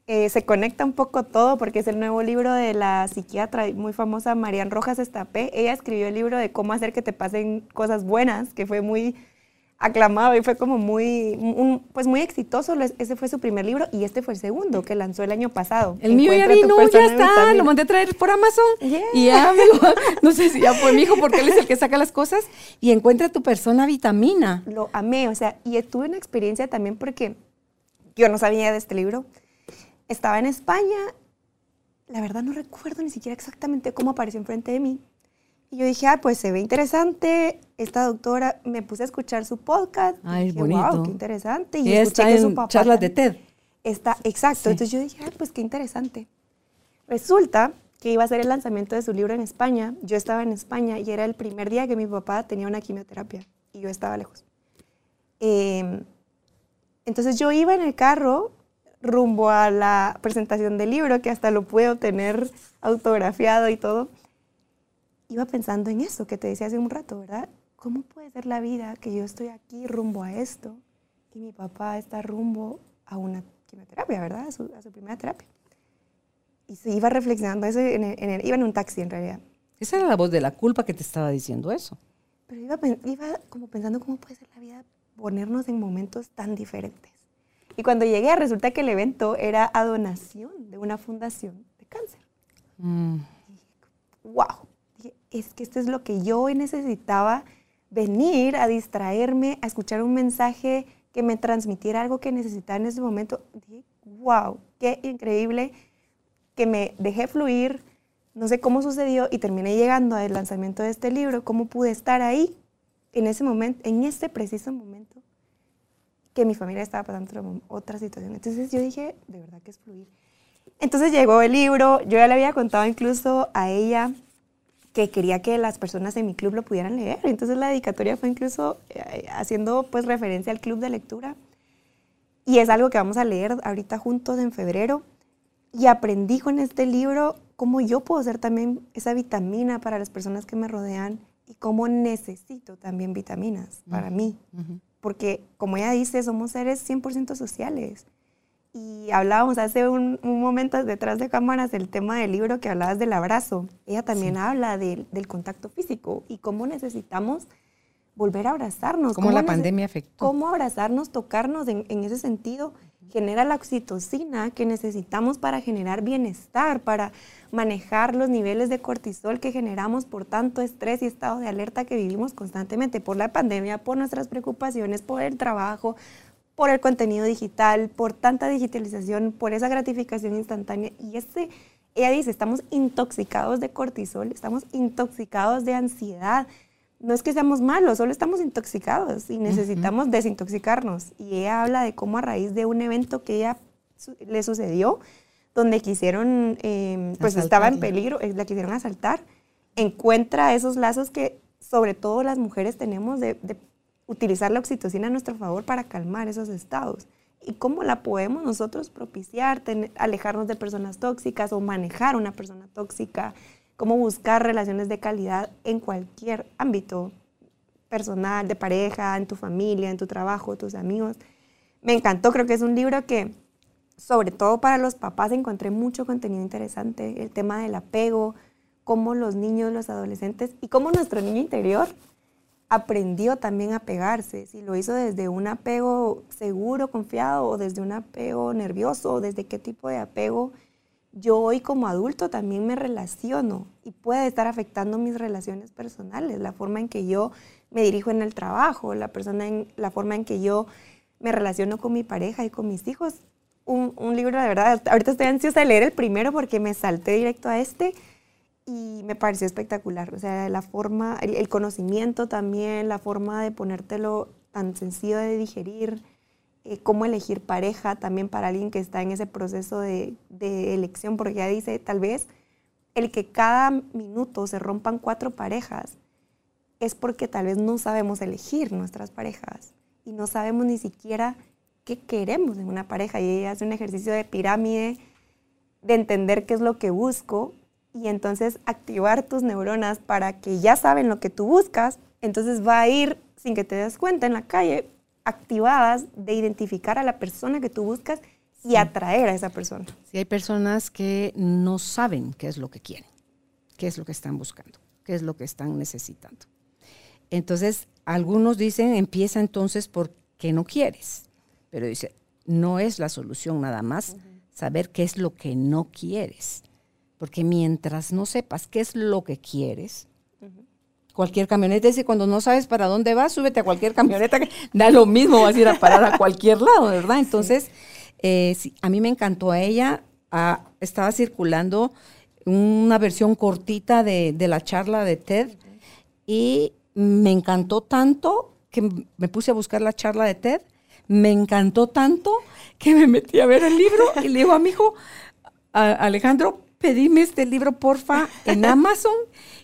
eh, se conecta un poco todo porque es el nuevo libro de la psiquiatra muy famosa Marian Rojas Estapé. Ella escribió el libro de cómo hacer que te pasen cosas buenas, que fue muy aclamado y fue como muy, pues muy exitoso. Ese fue su primer libro y este fue el segundo que lanzó el año pasado. El mío ya vino, ya está, lo mandé a traer por Amazon y ya no sé si ya fue mi hijo porque él es el que saca las cosas y encuentra tu persona vitamina. Lo amé, o sea, y tuve una experiencia también porque yo no sabía de este libro estaba en España, la verdad no recuerdo ni siquiera exactamente cómo apareció enfrente de mí. Y yo dije, ah, pues se ve interesante. Esta doctora, me puse a escuchar su podcast. Ay, dije, bonito. wow, qué interesante. Y escuché está que su papá charlas de TED. Está, exacto. Sí. Entonces yo dije, ah, pues qué interesante. Resulta que iba a ser el lanzamiento de su libro en España. Yo estaba en España y era el primer día que mi papá tenía una quimioterapia y yo estaba lejos. Eh, entonces yo iba en el carro rumbo a la presentación del libro, que hasta lo pude obtener autografiado y todo. Iba pensando en eso que te decía hace un rato, ¿verdad? ¿Cómo puede ser la vida que yo estoy aquí rumbo a esto y mi papá está rumbo a una quimioterapia, ¿verdad? A su, a su primera terapia. Y se iba reflexionando eso, en el- en el- iba en un taxi en realidad. Esa era la voz de la culpa que te estaba diciendo eso. Pero iba, iba como pensando cómo puede ser la vida ponernos en momentos tan diferentes. Y cuando llegué, resulta que el evento era a donación de una fundación de cáncer. Mm, ¡Wow! Dije, es que esto es lo que yo hoy necesitaba, venir a distraerme, a escuchar un mensaje que me transmitiera algo que necesitaba en ese momento. Dije, wow, qué increíble que me dejé fluir, no sé cómo sucedió y terminé llegando al lanzamiento de este libro, cómo pude estar ahí en ese momento, en este preciso momento que mi familia estaba pasando otra, situación. Entonces yo dije, de verdad que es fluir. Entonces llegó el libro, yo ya le había contado incluso a ella que quería que las personas en mi club lo pudieran leer. Entonces la dedicatoria fue incluso eh, haciendo pues referencia al club de lectura. Y es algo que vamos a leer ahorita juntos en febrero. Y aprendí con este libro cómo yo puedo ser también esa vitamina para las personas que me rodean y cómo necesito también vitaminas para mí. ujú. Porque como ella dice, somos seres 100% sociales. Y hablábamos hace un, un momento detrás de cámaras del tema del libro que hablabas del abrazo. Ella también habla del- del contacto físico y cómo necesitamos volver a abrazarnos. Cómo la nece- pandemia afectó. Cómo abrazarnos, tocarnos en, en ese sentido genera la oxitocina que necesitamos para generar bienestar, para manejar los niveles de cortisol que generamos por tanto estrés y estado de alerta que vivimos constantemente por la pandemia, por nuestras preocupaciones, por el trabajo, por el contenido digital, por tanta digitalización, por esa gratificación instantánea. Y ese, ella dice, estamos intoxicados de cortisol, estamos intoxicados de ansiedad. No es que seamos malos, solo estamos intoxicados y necesitamos desintoxicarnos. Y ella habla de cómo a raíz de un evento que ella su- le sucedió, donde quisieron, eh, pues estaba en peligro, eh, la quisieron asaltar, encuentra esos lazos que sobre todo las mujeres tenemos de, de utilizar la oxitocina a nuestro favor para calmar esos estados. ¿Y cómo la podemos nosotros propiciar, tener- alejarnos de personas tóxicas o manejar una persona tóxica? ¿Cómo buscar relaciones de calidad en cualquier ámbito personal, de pareja, en tu familia, en tu trabajo, tus amigos? Me encantó, creo que es un libro que, sobre todo para los papás, encontré mucho contenido interesante. El tema del apego, cómo los niños, los adolescentes y cómo nuestro niño interior aprendió también a pegarse, si lo hizo desde un apego seguro, confiado, o desde un apego nervioso, o desde qué tipo de apego yo hoy como adulto también me relaciono y puede estar afectando mis relaciones personales, la forma en que yo me dirijo en el trabajo, la, persona en, la forma en que yo me relaciono con mi pareja y con mis hijos. Un, libro, de verdad, ahorita estoy ansiosa de leer el primero porque me salté directo a este y me pareció espectacular. O sea, la forma, el, el conocimiento también, la forma de ponértelo tan sencillo de digerir, eh, cómo elegir pareja también para alguien que está en ese proceso de, de elección, porque ya dice, tal vez el que cada minuto se rompan cuatro parejas es porque tal vez no sabemos elegir nuestras parejas y no sabemos ni siquiera qué queremos en una pareja. Y ella hace un ejercicio de pirámide, de entender qué es lo que busco y entonces activar tus neuronas para que ya saben lo que tú buscas, entonces va a ir sin que te des cuenta en la calle activadas de identificar a la persona que tú buscas y atraer a esa persona. Si hay personas que no saben qué es lo que quieren, qué es lo que están buscando, qué es lo que están necesitando. Entonces, algunos dicen, empieza entonces porque no quieres, pero dice, no es la solución nada más saber qué es lo que no quieres, porque mientras no sepas qué es lo que quieres, cualquier camioneta, dice, cuando no sabes para dónde vas, súbete a cualquier camioneta, que da lo mismo, vas a ir a parar a cualquier lado, ¿verdad? Entonces, eh, sí, a mí me encantó a ella, ah, estaba circulando una versión cortita de, de la charla de TED y me encantó tanto que me puse a buscar la charla de TED. Me encantó tanto que me metí a ver el libro y le digo a mi hijo, Alejandro, pedime este libro, porfa, en Amazon.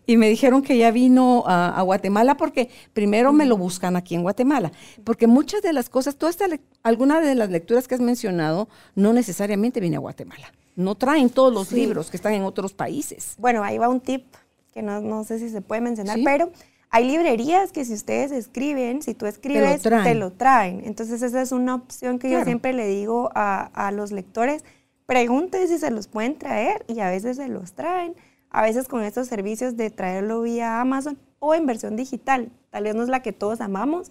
Y me dijeron que ya vino a, Guatemala porque primero me lo buscan aquí en Guatemala. Porque muchas de las cosas, toda esta, alguna de las lecturas que has mencionado, no necesariamente viene a Guatemala. No traen todos los libros que están en otros países. Bueno, ahí va un tip que no, no sé si se puede mencionar, pero hay librerías que si ustedes escriben, si tú escribes, te lo traen. Entonces esa es una opción que yo siempre le digo a, los lectores, pregunten si se los pueden traer y a veces se los traen. A veces con estos servicios de traerlo vía Amazon o en versión digital. Tal vez no es la que todos amamos,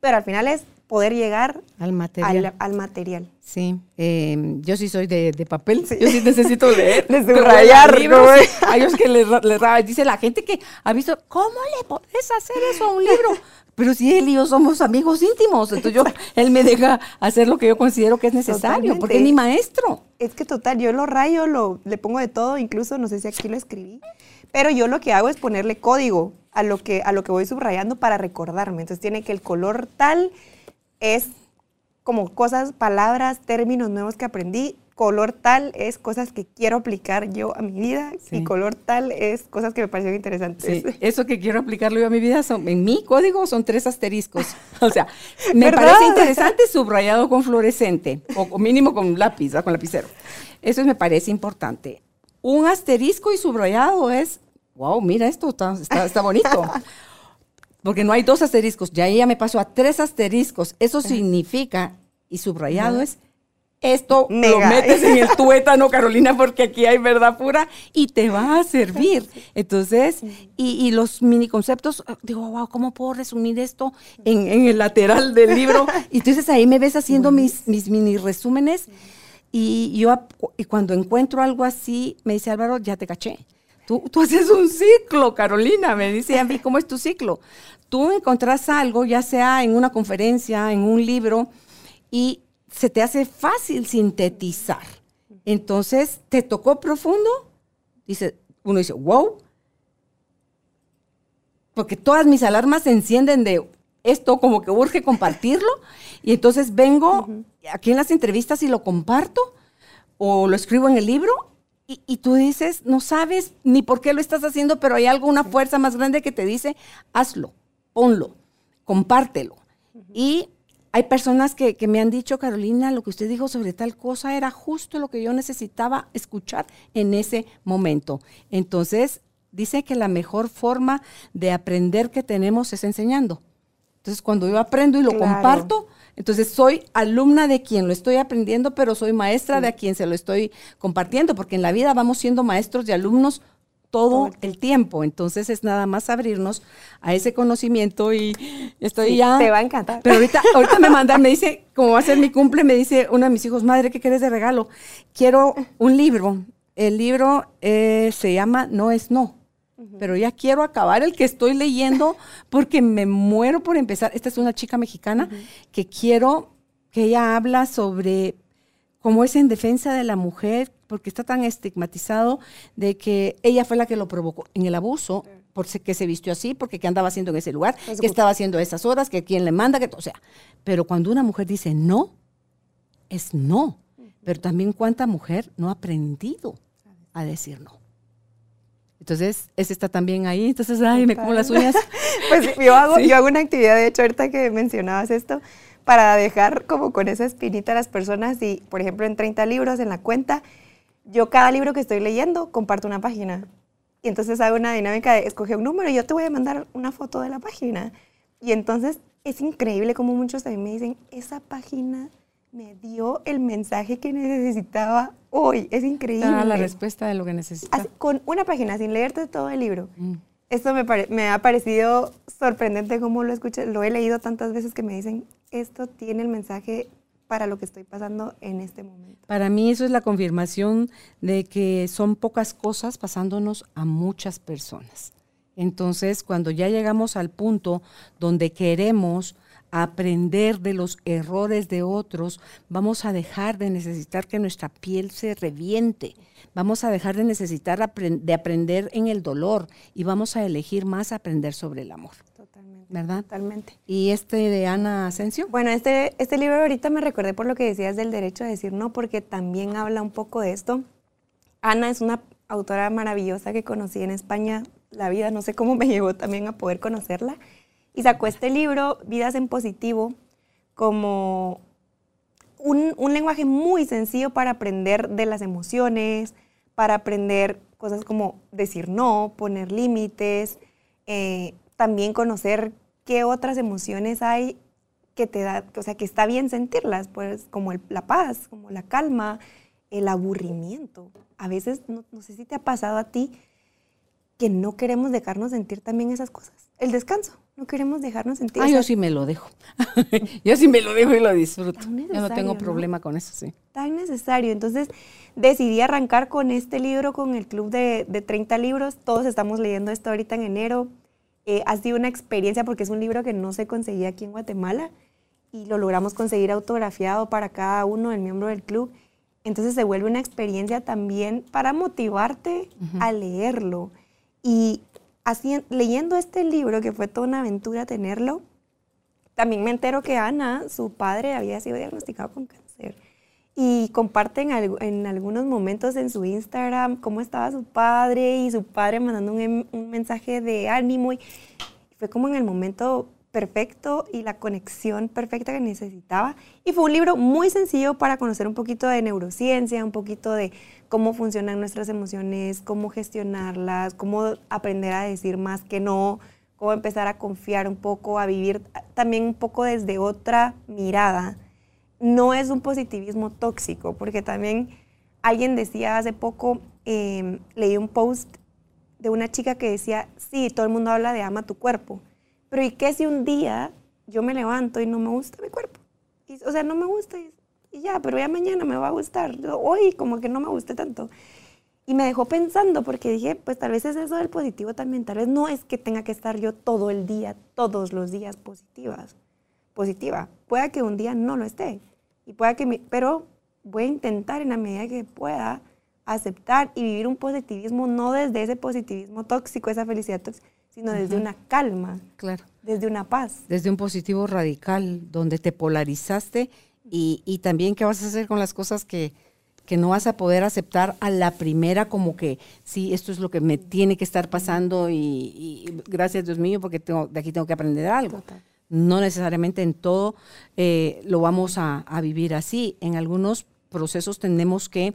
pero al final es poder llegar al material. Al, material. Sí, em, yo sí soy de, papel, yo sí necesito leer, de subrayar libros. Hay que les, dice la gente que ha visto, ¿cómo le puedes hacer eso a un libro? Pero si él y yo somos amigos íntimos, entonces yo, él me deja hacer lo que yo considero que es necesario, porque es mi maestro. Es que total, yo lo rayo, lo, le pongo de todo, incluso no sé si aquí lo escribí, pero yo lo que hago es ponerle código a lo que, a lo que voy subrayando para recordarme. Entonces tiene que el color tal es como cosas, palabras, términos nuevos que aprendí. Color tal es cosas que quiero aplicar yo a mi vida y color tal es cosas que me parecieron interesantes. Sí. Eso que quiero aplicarlo yo a mi vida son, en mi código son tres asteriscos. O sea, me parece interesante subrayado con fluorescente o, mínimo con lápiz, con lapicero. Eso me parece importante. Un asterisco y subrayado es, wow, mira esto, está, está bonito. porque no hay dos asteriscos, ya ella me pasó a tres asteriscos. Eso significa, y subrayado es, esto lo metes en el tuétano, Carolina, porque aquí hay verdad pura y te va a servir. Entonces, y, los mini conceptos, ah, digo, wow, ¿cómo puedo resumir esto en, el lateral del libro? Y entonces ahí me ves haciendo mis, mis mini resúmenes y yo y cuando encuentro algo así, me dice Álvaro, ya te caché. Tú, tú, haces un ciclo, Carolina, me dice a mí, ¿cómo es tu ciclo? Tú encontrás algo, ya sea en una conferencia, en un libro, y se te hace fácil sintetizar. Entonces, ¿te tocó profundo? Dice, uno dice, wow, porque todas mis alarmas se encienden de esto como que urge compartirlo, y entonces vengo aquí en las entrevistas y lo comparto, o lo escribo en el libro, y, tú dices, no sabes ni por qué lo estás haciendo, pero hay algo, una fuerza más grande que te dice, hazlo, ponlo, compártelo. Y hay personas que, que, me han dicho, Carolina, lo que usted dijo sobre tal cosa era justo lo que yo necesitaba escuchar en ese momento. Entonces, dice que la mejor forma de aprender que tenemos es enseñando. Entonces, cuando yo aprendo y lo comparto, entonces soy alumna de quien lo estoy aprendiendo, pero soy maestra de a quien se lo estoy compartiendo, porque en la vida vamos siendo maestros y alumnos todo el tiempo. Entonces es nada más abrirnos a ese conocimiento y estoy ya. Te va a encantar. Pero ahorita, ahorita me mandan, me dice, como va a ser mi cumple, me dice uno de mis hijos, madre, ¿qué quieres de regalo? Quiero un libro. El libro eh, se llama No es No pero ya quiero acabar el que estoy leyendo porque me muero por empezar. Esta es una chica mexicana que quiero que ella habla sobre cómo es en defensa de la mujer, porque está tan estigmatizado de que ella fue la que lo provocó en el abuso, por que se vistió así, porque qué andaba haciendo en ese lugar, qué estaba haciendo a esas horas, que quién le manda, que o sea. Pero cuando una mujer dice no, es no. Pero también cuánta mujer no ha aprendido a decir no. Entonces, ese está también ahí. Entonces, ay, me como las uñas. pues yo hago, yo hago una actividad, de hecho, ahorita que mencionabas esto, para dejar como con esa espinita a las personas y, por ejemplo, en 30 libros en la cuenta, yo cada libro que estoy leyendo comparto una página. Y entonces hago una dinámica de escoger un número y yo te voy a mandar una foto de la página. Y entonces es increíble como muchos también me dicen, esa página me dio el mensaje que necesitaba hoy. Es increíble. Ah, la respuesta de lo que necesitaba. con una página, sin leerte todo el libro. Mm. Esto me, me, ha parecido sorprendente cómo lo escuché. Lo he leído tantas veces que me dicen, esto tiene el mensaje para lo que estoy pasando en este momento. Para mí eso es la confirmación de que son pocas cosas pasándonos a muchas personas. Entonces, cuando ya llegamos al punto donde queremos aprender de los errores de otros, vamos a dejar de necesitar que nuestra piel se reviente, vamos a dejar de necesitar de aprender en el dolor y vamos a elegir más aprender sobre el amor. Totalmente. ¿Verdad? Totalmente. ¿Y este de Ana Asensio? Bueno, este, este libro ahorita me recordé por lo que decías del derecho a decir no, porque también habla un poco de esto. Ana es una autora maravillosa que conocí en España. La vida, no sé cómo me llegó también a poder conocerla y sacó este libro, Vidas en Positivo, como un, lenguaje muy sencillo para aprender de las emociones, para aprender cosas como decir no, poner límites, eh, también conocer qué otras emociones hay que te da, o sea, que está bien sentirlas, pues como la paz, como la calma, el aburrimiento. A veces, no, no sé si te ha pasado a ti, que no queremos dejarnos sentir también esas cosas. El descanso, no queremos dejarnos sentir. Ah, yo sí me lo dejo. yo sí me lo dejo y lo disfruto. Yo no tengo problema con eso, sí. Tan necesario. Entonces decidí arrancar con este libro, con el club de, de 30 libros. Todos estamos leyendo esto ahorita en enero. Eh, ha sido una experiencia porque es un libro que no se conseguía aquí en Guatemala y lo logramos conseguir autografiado para cada uno, el miembro del club. Entonces se vuelve una experiencia también para motivarte a leerlo y así, leyendo este libro, que fue toda una aventura tenerlo, también me entero que Ana, su padre, había sido diagnosticado con cáncer. Y comparten en algunos momentos en su Instagram cómo estaba su padre y su padre mandando un, em, un mensaje de ánimo. Y fue como en el momento perfecto y la conexión perfecta que necesitaba. Y fue un libro muy sencillo para conocer un poquito de neurociencia, un poquito de cómo funcionan nuestras emociones, cómo gestionarlas, cómo aprender a decir más que no, cómo empezar a confiar un poco, a vivir también un poco desde otra mirada. No es un positivismo tóxico, porque también alguien decía hace poco, em, leí un post de una chica que decía, sí, todo el mundo habla de ama tu cuerpo, pero ¿y qué si un día yo me levanto y no me gusta mi cuerpo? o sea, no me gusta y y ya, pero ya mañana me va a gustar. Hoy como que no me guste tanto. Y me dejó pensando porque dije, pues tal vez es eso del positivo también. Tal vez no es que tenga que estar yo todo el día, todos los días positivas, positiva. Pueda que un día no lo esté. Y pueda que pero voy a intentar en la medida que pueda aceptar y vivir un positivismo no desde ese positivismo tóxico, esa felicidad tóxica, sino desde una calma. Claro. Desde una paz. Desde un positivo radical, donde te polarizaste y, también qué vas a hacer con las cosas que, no vas a poder aceptar a la primera como que sí, esto es lo que me tiene que estar pasando y, gracias Dios mío porque tengo, de aquí tengo que aprender algo. No necesariamente en todo eh, lo vamos a, vivir así. En algunos procesos tenemos que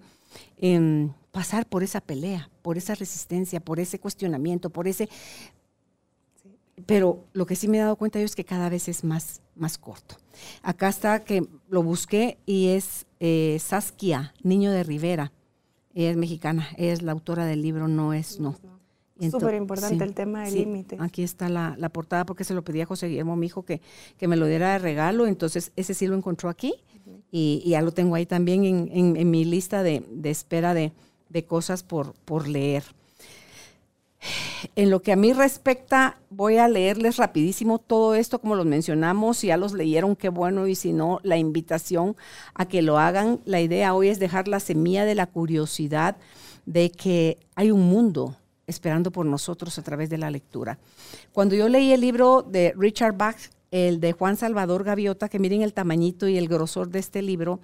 em, pasar por esa pelea, por esa resistencia, por ese cuestionamiento, por ese... Pero lo que sí me he dado cuenta yo es que cada vez es más, más corto. Acá está que lo busqué y es eh, Saskia, Niño de Rivera. Ella es mexicana, ella es la autora del libro No es No. Súper importante el tema del límite. Aquí está la, portada porque se lo pedí a José Guillermo, mi hijo, que, que me lo diera de regalo. Entonces, ese sí lo encontró aquí y, ya lo tengo ahí también en, mi lista de, espera de, de, cosas por, por leer. En lo que a mí respecta, voy a leerles rapidísimo todo esto, como los mencionamos, si ya los leyeron, qué bueno, y si no, la invitación a que lo hagan. La idea hoy es dejar la semilla de la curiosidad de que hay un mundo esperando por nosotros a través de la lectura. Cuando yo leí el libro de Richard Bach, el de Juan Salvador Gaviota, que miren el tamañito y el grosor de este libro,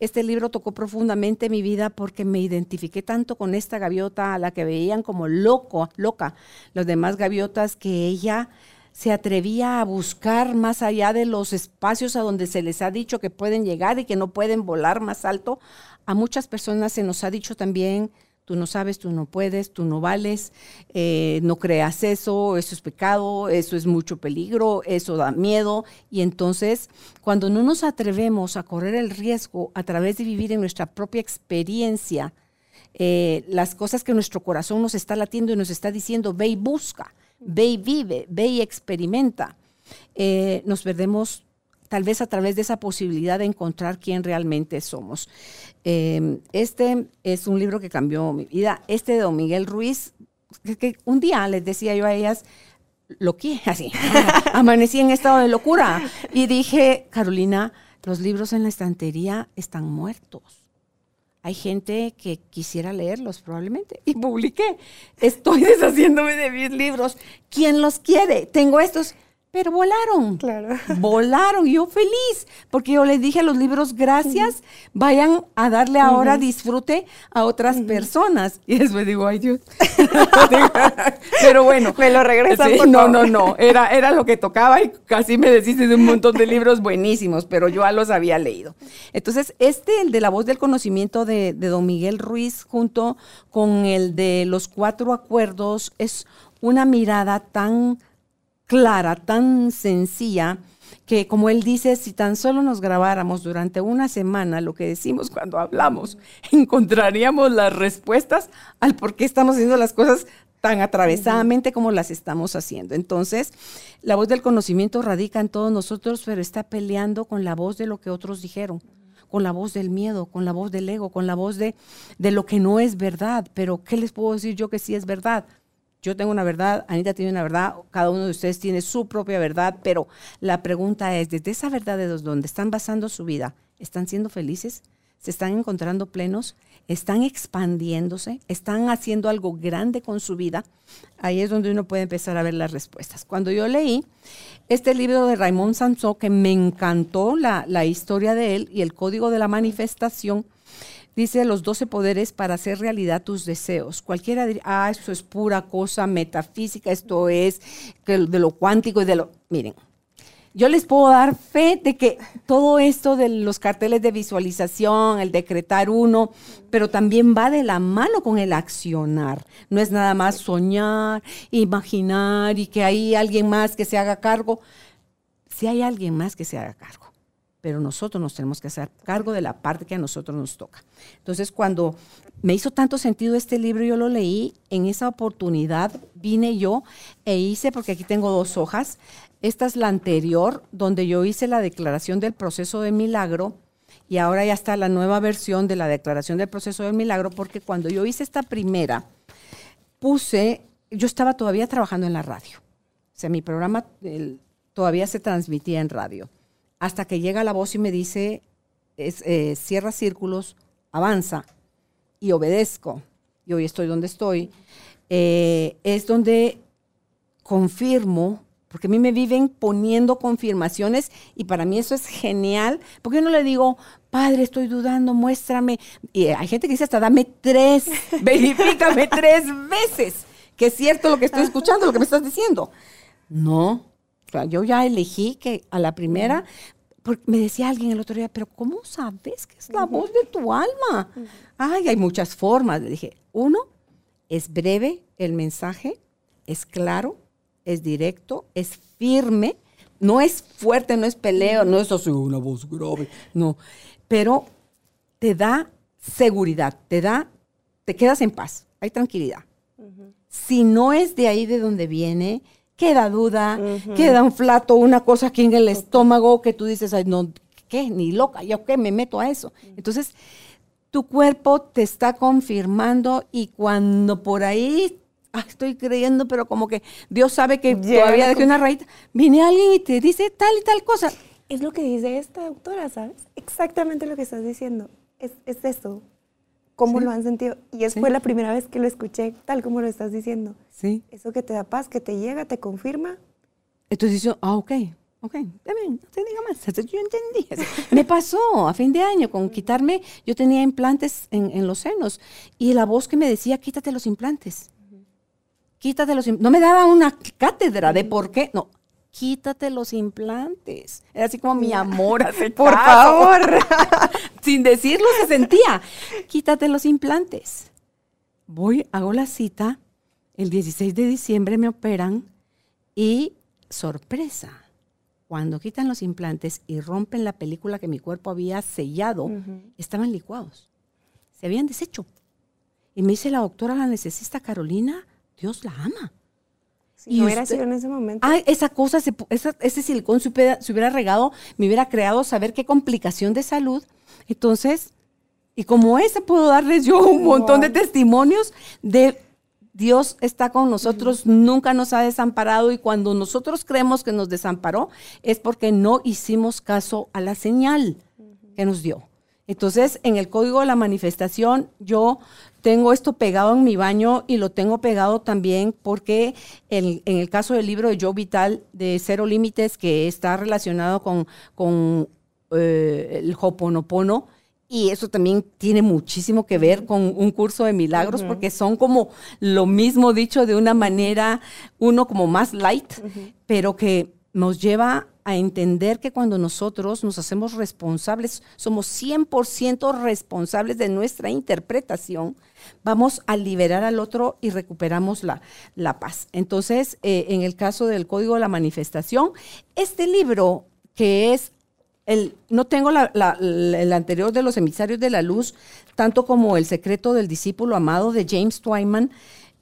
este libro tocó profundamente mi vida porque me identifiqué tanto con esta gaviota a la que veían como loco, loca los demás gaviotas que ella se atrevía a buscar más allá de los espacios a donde se les ha dicho que pueden llegar y que no pueden volar más alto. A muchas personas se nos ha dicho también tú no sabes, tú no puedes, tú no vales, eh, no creas eso, eso es pecado, eso es mucho peligro, eso da miedo. Y entonces, cuando no nos atrevemos a correr el riesgo a través de vivir en nuestra propia experiencia, eh, las cosas que nuestro corazón nos está latiendo y nos está diciendo, ve y busca, ve y vive, ve y experimenta, eh, nos perdemos tal vez a través de esa posibilidad de encontrar quién realmente somos. Em, este es un libro que cambió mi vida. Este de Don Miguel Ruiz, que, un día les decía yo a ellas, loqué, así. Amanecí en estado de locura. Y dije, Carolina, los libros en la estantería están muertos. Hay gente que quisiera leerlos probablemente. Y publiqué, estoy deshaciéndome de mis libros. ¿Quién los quiere? Tengo estos pero volaron. Claro. Volaron. Yo feliz, porque yo les dije a los libros, gracias, vayan a darle ahora disfrute a otras personas. Y después digo, ay Dios. pero bueno. Me lo regresan. no, no, no. Era, era lo que tocaba y casi me decís de un montón de libros buenísimos, pero yo ya los había leído. Entonces, este, el de la voz del conocimiento de, de don Miguel Ruiz, junto con el de los cuatro acuerdos, es una mirada tan clara, tan sencilla, que como él dice, si tan solo nos grabáramos durante una semana lo que decimos cuando hablamos, encontraríamos las respuestas al por qué estamos haciendo las cosas tan atravesadamente como las estamos haciendo. Entonces, la voz del conocimiento radica en todos nosotros, pero está peleando con la voz de lo que otros dijeron con la voz del miedo, con la voz del ego, con la voz de, de lo que no es verdad. Pero, ¿qué les puedo decir yo que sí es verdad? Yo tengo una verdad, Anita tiene una verdad, cada uno de ustedes tiene su propia verdad, pero la pregunta es, desde esa verdad de donde están basando su vida, ¿están siendo felices? ¿Se están encontrando plenos? ¿Están expandiéndose? ¿Están haciendo algo grande con su vida? Ahí es donde uno puede empezar a ver las respuestas. Cuando yo leí este libro de Raymond Sansó, que me encantó la, la historia de él y el código de la manifestación, Dice los doce poderes para hacer realidad tus deseos. Cualquiera diría, ah, esto es pura cosa metafísica, esto es de lo cuántico y de lo... Miren, yo les puedo dar fe de que todo esto de los carteles de visualización, el decretar uno, pero también va de la mano con el accionar. No es nada más soñar, imaginar y que hay alguien más que se haga cargo. Si hay alguien más que se haga cargo pero nosotros nos tenemos que hacer cargo de la parte que a nosotros nos toca. Entonces, cuando me hizo tanto sentido este libro, yo lo leí, en esa oportunidad vine yo e hice, porque aquí tengo dos hojas, esta es la anterior, donde yo hice la declaración del proceso de milagro, y ahora ya está la nueva versión de la declaración del proceso del milagro, porque cuando yo hice esta primera, puse, yo estaba todavía trabajando en la radio. O sea, mi programa todavía se transmitía en radio hasta que llega la voz y me dice, eh, cierra círculos, avanza y obedezco. Y hoy estoy donde estoy. Eh, es donde confirmo, porque a mí me viven poniendo confirmaciones y para mí eso es genial, porque yo no le digo, padre, estoy dudando, muéstrame. Y hay gente que dice hasta dame tres, verifícame tres veces, que es cierto lo que estoy escuchando, lo que me estás diciendo. No, yo ya elegí que a la primera, porque me decía alguien el otro día, pero ¿cómo sabes que es la voz de tu alma? Ay, hay muchas formas. Le dije, uno, es breve el mensaje, es claro, es directo, es firme, no es fuerte, no es peleo, no es así una voz grave, no, pero te da seguridad, te da, te quedas en paz, hay tranquilidad. Si no es de ahí de donde viene, queda duda, queda un flato, una cosa aquí en el estómago que tú dices, ay, no, ¿qué? Ni loca, ¿yo qué me meto a eso? Entonces, tu cuerpo te está confirmando y cuando por ahí estoy creyendo, pero como que Dios sabe que todavía dejé una raíz, viene alguien y te dice tal y tal cosa. Es lo que dice esta doctora, ¿sabes? Exactamente lo que estás diciendo. Es, es eso cómo lo han sentido. Y es fue la primera vez que lo escuché, tal como lo estás diciendo. Sí. Eso que te da paz, que te llega, te confirma. Entonces yo, ah, ok, ok, está bien, no te diga más. Yo entendí. Me pasó a fin de año con quitarme, yo tenía implantes en, en los senos y la voz que me decía, quítate los implantes. Quítate los implantes. No me daba una cátedra de por qué. No, quítate los implantes. Era así como mi amor, hace por favor. Sin decirlo se sentía. Quítate los implantes. Voy, hago la cita, el 16 de diciembre me operan y sorpresa, cuando quitan los implantes y rompen la película que mi cuerpo había sellado, estaban licuados. Se habían deshecho. Y me dice la doctora, la necesita Carolina, Dios la ama y no hubiera sido en ese momento. Ah, esa cosa, ese silicón se hubiera, regado, me hubiera creado saber qué complicación de salud. Entonces, y como ese puedo darles yo un montón de testimonios de Dios está con nosotros, nunca nos ha desamparado y cuando nosotros creemos que nos desamparó es porque no hicimos caso a la señal que nos dio. Entonces, en el código de la manifestación, yo tengo esto pegado en mi baño y lo tengo pegado también porque en el caso del libro de Joe Vital de Cero Límites, que está relacionado con, con eh, el Hoponopono, y eso también tiene muchísimo que ver con un curso de milagros, porque son como lo mismo dicho de una manera, uno como más light, pero que nos lleva a entender que cuando nosotros nos hacemos responsables, somos 100% responsables de nuestra interpretación, vamos a liberar al otro y recuperamos la, la paz. Entonces, eh, en el caso del Código de la Manifestación, este libro que es el, no tengo el anterior de los emisarios de la luz, tanto como El secreto del discípulo amado de James Twyman,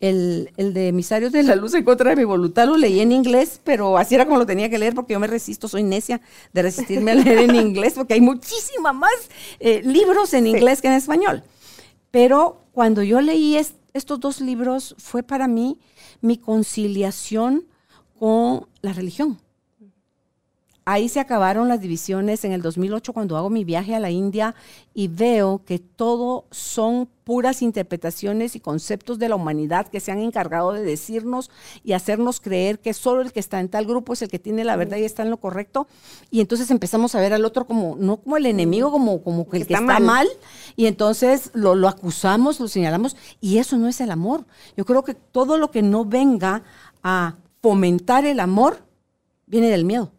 el, de Emisarios de la Luz en contra de mi voluntad lo leí en inglés, pero así era como lo tenía que leer porque yo me resisto, soy necia de resistirme a leer en inglés porque hay muchísima más eh, libros en inglés que en español. Pero cuando yo leí estos dos libros fue para mí mi conciliación con la religión ahí se acabaron las divisiones en el 2008 cuando hago mi viaje a la India y veo que todo son puras interpretaciones y conceptos de la humanidad que se han encargado de decirnos y hacernos creer que solo el que está en tal grupo es el que tiene la verdad y está en lo correcto. Y entonces empezamos a ver al otro como, no como el enemigo, como, como el que está, mal. Y entonces lo, lo acusamos, lo señalamos. Y eso no es el amor. Yo creo que todo lo que no venga a fomentar el amor viene del miedo.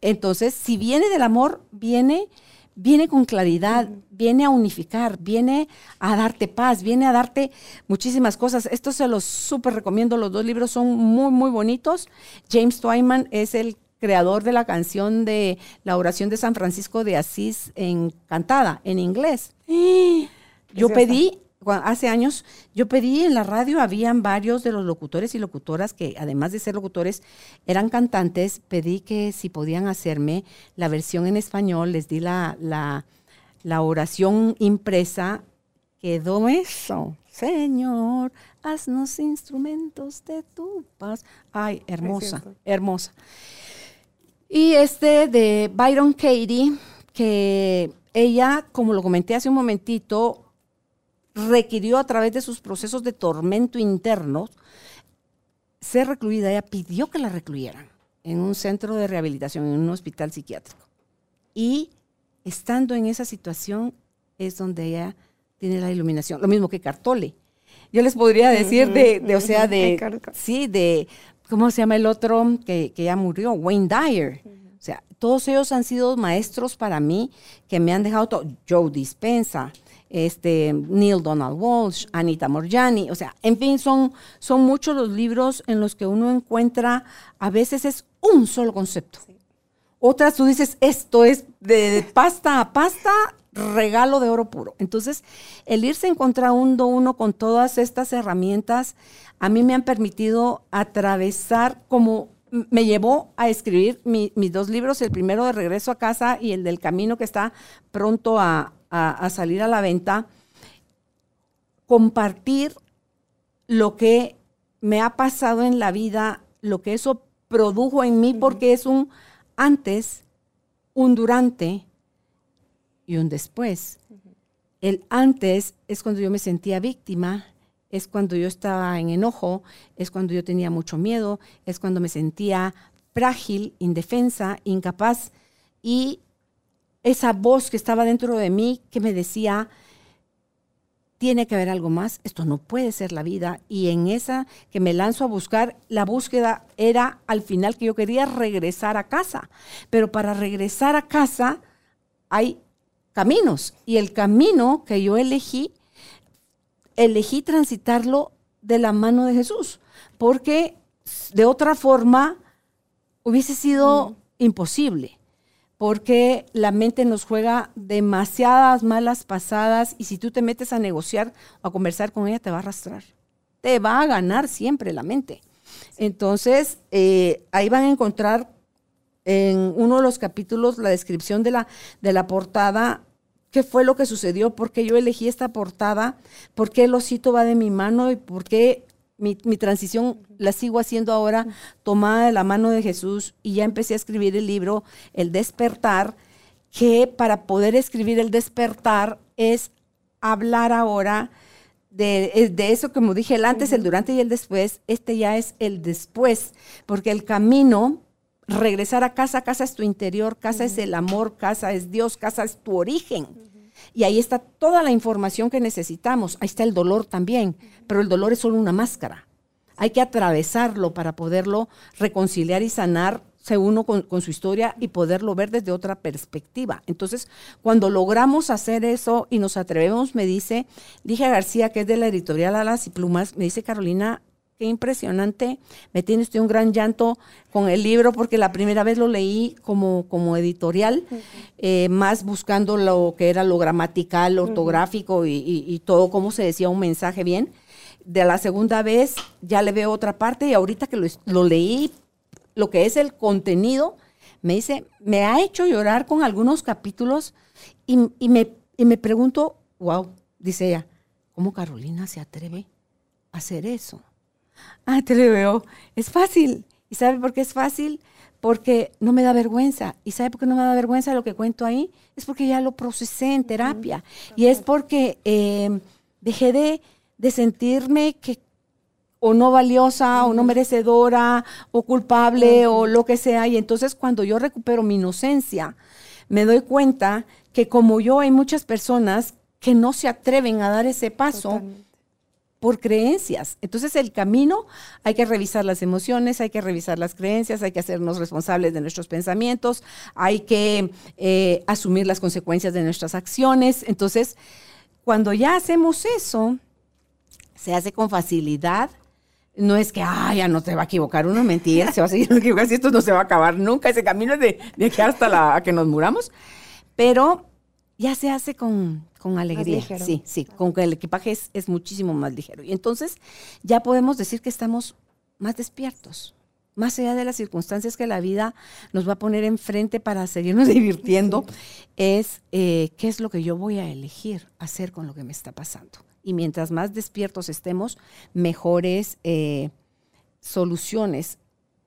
Entonces, si viene del amor, viene, viene con claridad, viene a unificar, viene a darte paz, viene a darte muchísimas cosas. Esto se los súper recomiendo, los dos libros son muy, muy bonitos. James Twyman es el creador de la canción de la oración de San Francisco de Asís en cantada, en inglés. Yo pedí hace años yo pedí en la radio, habían varios de los locutores y locutoras que además de ser locutores eran cantantes, pedí que si podían hacerme la versión en español, les di la, la, oración impresa, quedó eso. Señor, haznos instrumentos de tu paz. Ay, hermosa, hermosa. Y este de Byron Katie, que ella, como lo comenté hace un momentito, requirió a través de sus procesos de tormento interno ser recluida. Ella pidió que la recluyeran en un centro de rehabilitación, en un hospital psiquiátrico. Y estando en esa situación es donde ella tiene la iluminación. Lo mismo que Cartole. Yo les podría decir de, o sea, de, sí, de, ¿cómo se llama el otro que, que ya murió? Wayne Dyer. O sea, todos ellos han sido maestros para mí que me han dejado todo. Joe Dispensa, este, Neil Donald Walsh, Anita Morjani, o sea, en fin, son, son muchos los libros en los que uno encuentra, a veces es un solo concepto. Otras tú dices, esto es de, pasta a pasta, regalo de oro puro. Entonces, el irse encontrando uno con todas estas herramientas, a mí me han permitido atravesar como me llevó a escribir mis dos libros, el primero de Regreso a casa y el del Camino que está pronto a, a, salir a la venta, compartir lo que me ha pasado en la vida, lo que eso produjo en mí, porque es un antes, un durante y un después. El antes es cuando yo me sentía víctima, es cuando yo estaba en enojo, es cuando yo tenía mucho miedo, es cuando me sentía frágil, indefensa, incapaz. Y esa voz que estaba dentro de mí que me decía, tiene que haber algo más, esto no puede ser la vida. Y en esa que me lanzo a buscar, la búsqueda era al final que yo quería regresar a casa. Pero para regresar a casa hay caminos. Y el camino que yo elegí, elegí transitarlo de la mano de Jesús. Porque de otra forma hubiese sido mm. imposible porque la mente nos juega demasiadas malas pasadas y si tú te metes a negociar o a conversar con ella, te va a arrastrar. Te va a ganar siempre la mente. Entonces, eh, ahí van a encontrar en uno de los capítulos la descripción de la, de la portada, qué fue lo que sucedió, por qué yo elegí esta portada, por qué el osito va de mi mano y por qué mi, mi, transición la sigo haciendo ahora tomada de la mano de Jesús y ya empecé a escribir el libro El despertar, que para poder escribir el despertar es hablar ahora de, de, eso, como dije, el antes, el durante y el después, este ya es el después, porque el camino, regresar a casa, casa es tu interior, casa es el amor, casa es Dios, casa es tu origen. Y ahí está toda la información que necesitamos. Ahí está el dolor también, pero el dolor es solo una máscara. Hay que atravesarlo para poderlo reconciliar y sanar uno con, su historia y poderlo ver desde otra perspectiva. Entonces, cuando logramos hacer eso y nos atrevemos, me dice Ligia García, que es de la editorial Alas y Plumas, me dice Carolina, qué impresionante, me tiene usted un gran llanto con el libro porque la primera vez lo leí como, como editorial, eh, más buscando lo que era lo gramatical, lo ortográfico y, todo, cómo se decía un mensaje bien. De la segunda vez ya le veo otra parte y ahorita que lo, lo, leí lo que es el contenido, me dice, me ha hecho llorar con algunos capítulos y, me, me pregunto, wow, dice ella, ¿cómo Carolina se atreve a hacer eso? Ah, te lo veo, es fácil. ¿Y sabe por qué es fácil? Porque no me da vergüenza. ¿Y sabe por qué no me da vergüenza lo que cuento ahí? Es porque ya lo procesé en terapia. Y es porque eh, dejé de, de sentirme que o no valiosa, o no merecedora, o culpable, o lo que sea. Y entonces cuando yo recupero mi inocencia, me doy cuenta que como yo hay muchas personas que no se atreven a dar ese paso. Por creencias. Entonces el camino hay que revisar las emociones, hay que revisar las creencias, hay que hacernos responsables de nuestros pensamientos, hay que eh, asumir las consecuencias de nuestras acciones. Entonces, cuando ya hacemos eso, se hace con facilidad, no es que, ah, ya no te va a equivocar uno, mentira, se va a seguir equivocando, si esto no se va a acabar nunca, ese camino de, de aquí hasta la, que nos muramos, pero ya se hace con, con alegría. Sí, sí, con que el equipaje es, es, muchísimo más ligero. Y entonces ya podemos decir que estamos más despiertos, más allá de las circunstancias que la vida nos va a poner enfrente para seguirnos divirtiendo, es eh, qué es lo que yo voy a elegir hacer con lo que me está pasando y mientras más despiertos estemos, mejores eh, soluciones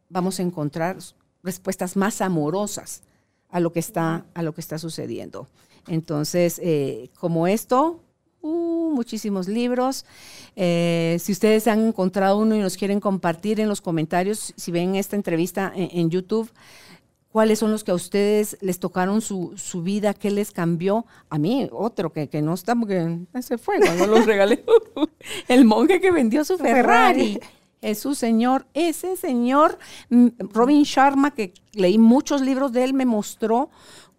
vamos a encontrar respuestas más amorosas a lo que está, a lo que está sucediendo. Entonces, eh, como esto, uh, muchísimos libros. Eh, si ustedes han encontrado uno y nos quieren compartir en los comentarios, si ven esta entrevista en YouTube, cuáles son los que a ustedes les tocaron su, vida, qué les cambió. A mí, otro que, que no está, porque se fue cuando los regalé. El monje que vendió su Ferrari. Es su señor, ese señor, mm, Robin Sharma, que leí muchos libros de él, me mostró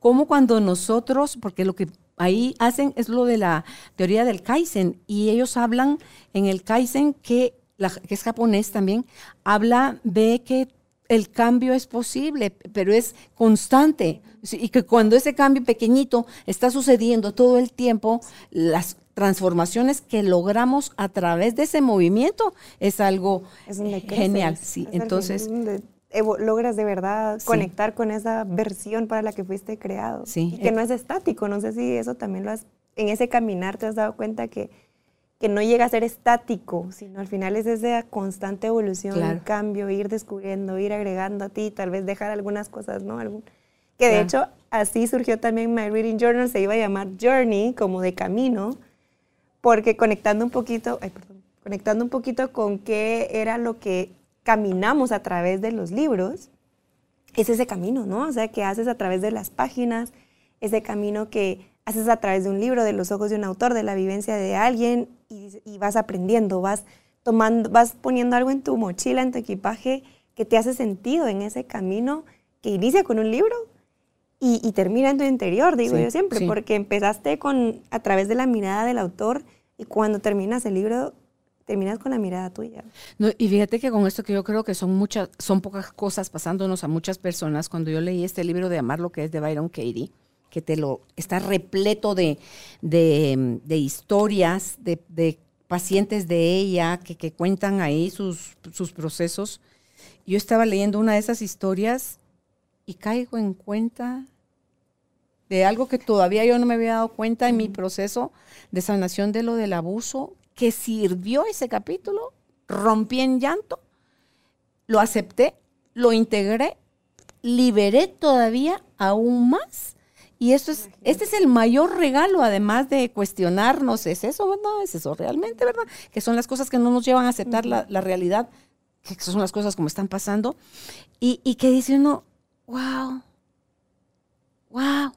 cómo cuando nosotros, porque lo que ahí hacen es lo de la teoría del Kaizen, y ellos hablan en el Kaizen que, la, que es japonés también, habla de que el cambio es posible, pero es constante. Y que cuando ese cambio pequeñito está sucediendo todo el tiempo, las transformaciones que logramos a través de ese movimiento es algo genial. Sí, entonces logras de verdad conectar con esa versión para la que fuiste creado. Sí. Y que no es estático. No sé si eso también lo has, en ese caminar te has dado cuenta que que no llega a ser estático, sino al final es esa constante evolución, cambio, ir descubriendo, ir agregando a ti, tal vez dejar algunas cosas, ¿no? Algún, que de hecho así surgió también My Reading Journal, se iba a llamar Journey, como de camino, porque conectando un poquito, ay, perdón, conectando un poquito con qué era lo que caminamos a través de los libros, es ese camino, ¿no? O sea, que haces a través de las páginas, ese camino que haces a través de un libro, de los ojos de un autor, de la vivencia de alguien y, vas aprendiendo, vas tomando, vas poniendo algo en tu mochila, en tu equipaje que te hace sentido en ese camino que inicia con un libro y, termina en tu interior, digo yo siempre, porque empezaste con a través de la mirada del autor y cuando terminas el libro terminas con la mirada tuya. y fíjate que con esto que yo creo que son muchas, son pocas cosas pasándonos a muchas personas. Cuando yo leí este libro de Amar lo que es de Byron Katie, que te lo está repleto de, historias, de, pacientes de ella que, cuentan ahí sus, sus, procesos. Yo estaba leyendo una de esas historias y caigo en cuenta de algo que todavía yo no me había dado cuenta en mi proceso de sanación de lo del abuso, que sirvió ese capítulo rompí en llanto, lo acepté, lo integré, liberé todavía aún más. Y esto es, este es el mayor regalo, además de cuestionarnos, ¿es eso, verdad? ¿Es eso realmente, verdad? Que son las cosas que no nos llevan a aceptar la, la realidad, que son las cosas como están pasando. Y, y que dice uno, wow, wow.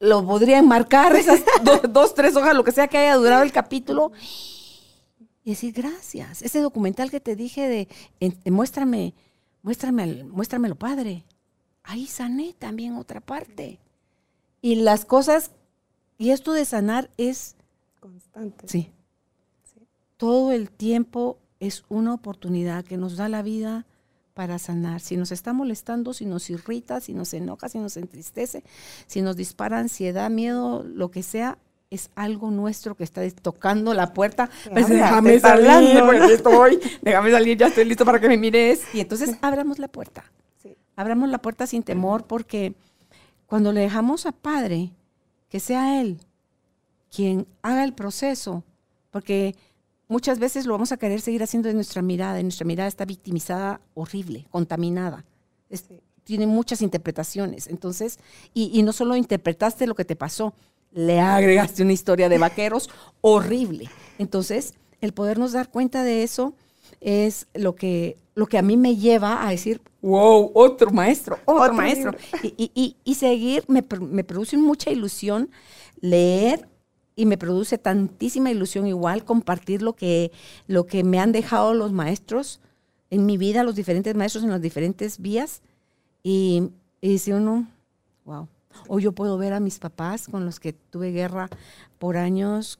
Lo podría enmarcar esas dos, tres hojas, lo que sea que haya durado el capítulo. Y decir, gracias. Ese documental que te dije de, muéstrame, muéstrame, muéstramelo, padre. Ahí sané también otra parte. Y las cosas, y esto de sanar es... Constante. Sí. sí. Todo el tiempo es una oportunidad que nos da la vida para sanar. Si nos está molestando, si nos irrita, si nos enoja, si nos entristece, si nos dispara ansiedad, miedo, lo que sea, es algo nuestro que está tocando la puerta. Pues déjame salir, porque estoy, déjame salir, ya estoy listo para que me mires. Y entonces abramos la puerta. Abramos la puerta sin temor, porque cuando le dejamos a Padre, que sea Él quien haga el proceso, porque muchas veces lo vamos a querer seguir haciendo de nuestra mirada, y nuestra mirada está victimizada, horrible, contaminada. Tiene muchas interpretaciones. Entonces, y, no solo interpretaste lo que te pasó, le agregaste una historia de vaqueros horrible. Entonces, el podernos dar cuenta de eso es lo que, lo que a mí me lleva a decir, wow, otro maestro, otro, maestro. Y, y, seguir, me, me produce mucha ilusión leer y me produce tantísima ilusión igual compartir lo que, lo que me han dejado los maestros en mi vida, los diferentes maestros en las diferentes vías. Y, y dice uno, wow. O yo puedo ver a mis papás con los que tuve guerra por años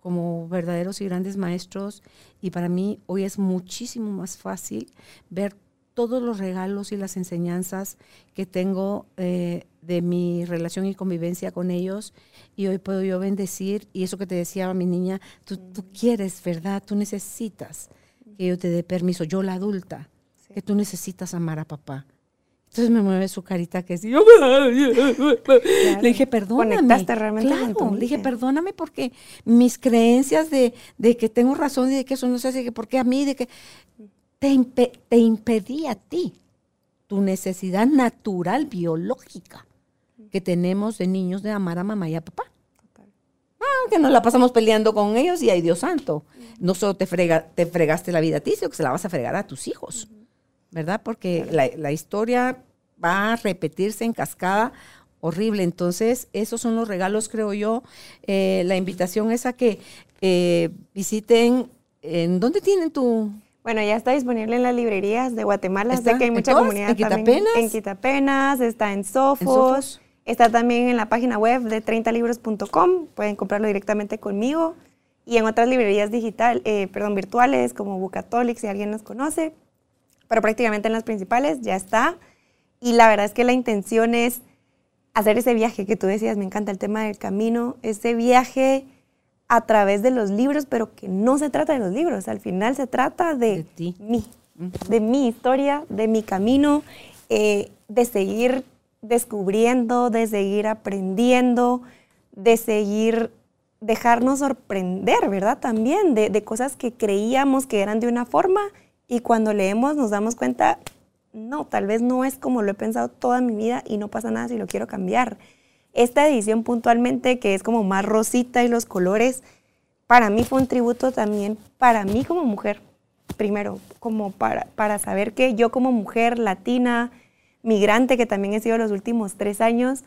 como verdaderos y grandes maestros. Y para mí hoy es muchísimo más fácil ver todos los regalos y las enseñanzas que tengo eh, de mi relación y convivencia con ellos. Y hoy puedo yo bendecir, y eso que te decía mi niña, tú, quieres, ¿verdad? Tú necesitas que yo te dé permiso, yo la adulta, que tú necesitas amar a papá. Entonces me mueve su carita que sí. Le dije, perdóname. Conectaste realmente claro, Le dije, perdóname porque mis creencias de, de, que tengo razón y de que eso no se hace, que por qué a mí, de que te, te impedía a ti tu necesidad natural, biológica, que tenemos de niños de amar a mamá y a papá. Ah, que nos la pasamos peleando con ellos y ay Dios santo. No solo te, frega, te fregaste la vida a ti, sino que se la vas a fregar a tus hijos. ¿Verdad? Porque la, historia va a repetirse en cascada horrible. Entonces, esos son los regalos, creo yo. Eh, la invitación es a que eh, visiten, ¿en dónde tienen tu, bueno, ya está disponible en las librerías de Guatemala. Sé que hay mucha comunidad ¿En Quitapenas? en Quitapenas, está en Sofos, está también en la página web de 30libros.com. Pueden comprarlo directamente conmigo. Y en otras librerías digital, eh, perdón, virtuales como Bucatolic, si alguien nos conoce. Pero prácticamente en las principales ya está. Y la verdad es que la intención es hacer ese viaje que tú decías, me encanta el tema del camino, ese viaje a través de los libros, pero que no se trata de los libros, al final se trata de, mí, de mi historia, de mi camino, eh, de seguir descubriendo, de seguir aprendiendo, de seguir dejarnos sorprender, ¿verdad? También de, de, cosas que creíamos que eran de una forma y cuando leemos nos damos cuenta, no, tal vez no es como lo he pensado toda mi vida y no pasa nada si lo quiero cambiar. Esta edición puntualmente, que es como más rosita y los colores, para mí fue un tributo también para mí como mujer, primero, como para, para saber que yo como mujer latina, migrante, que también he sido los últimos tres años,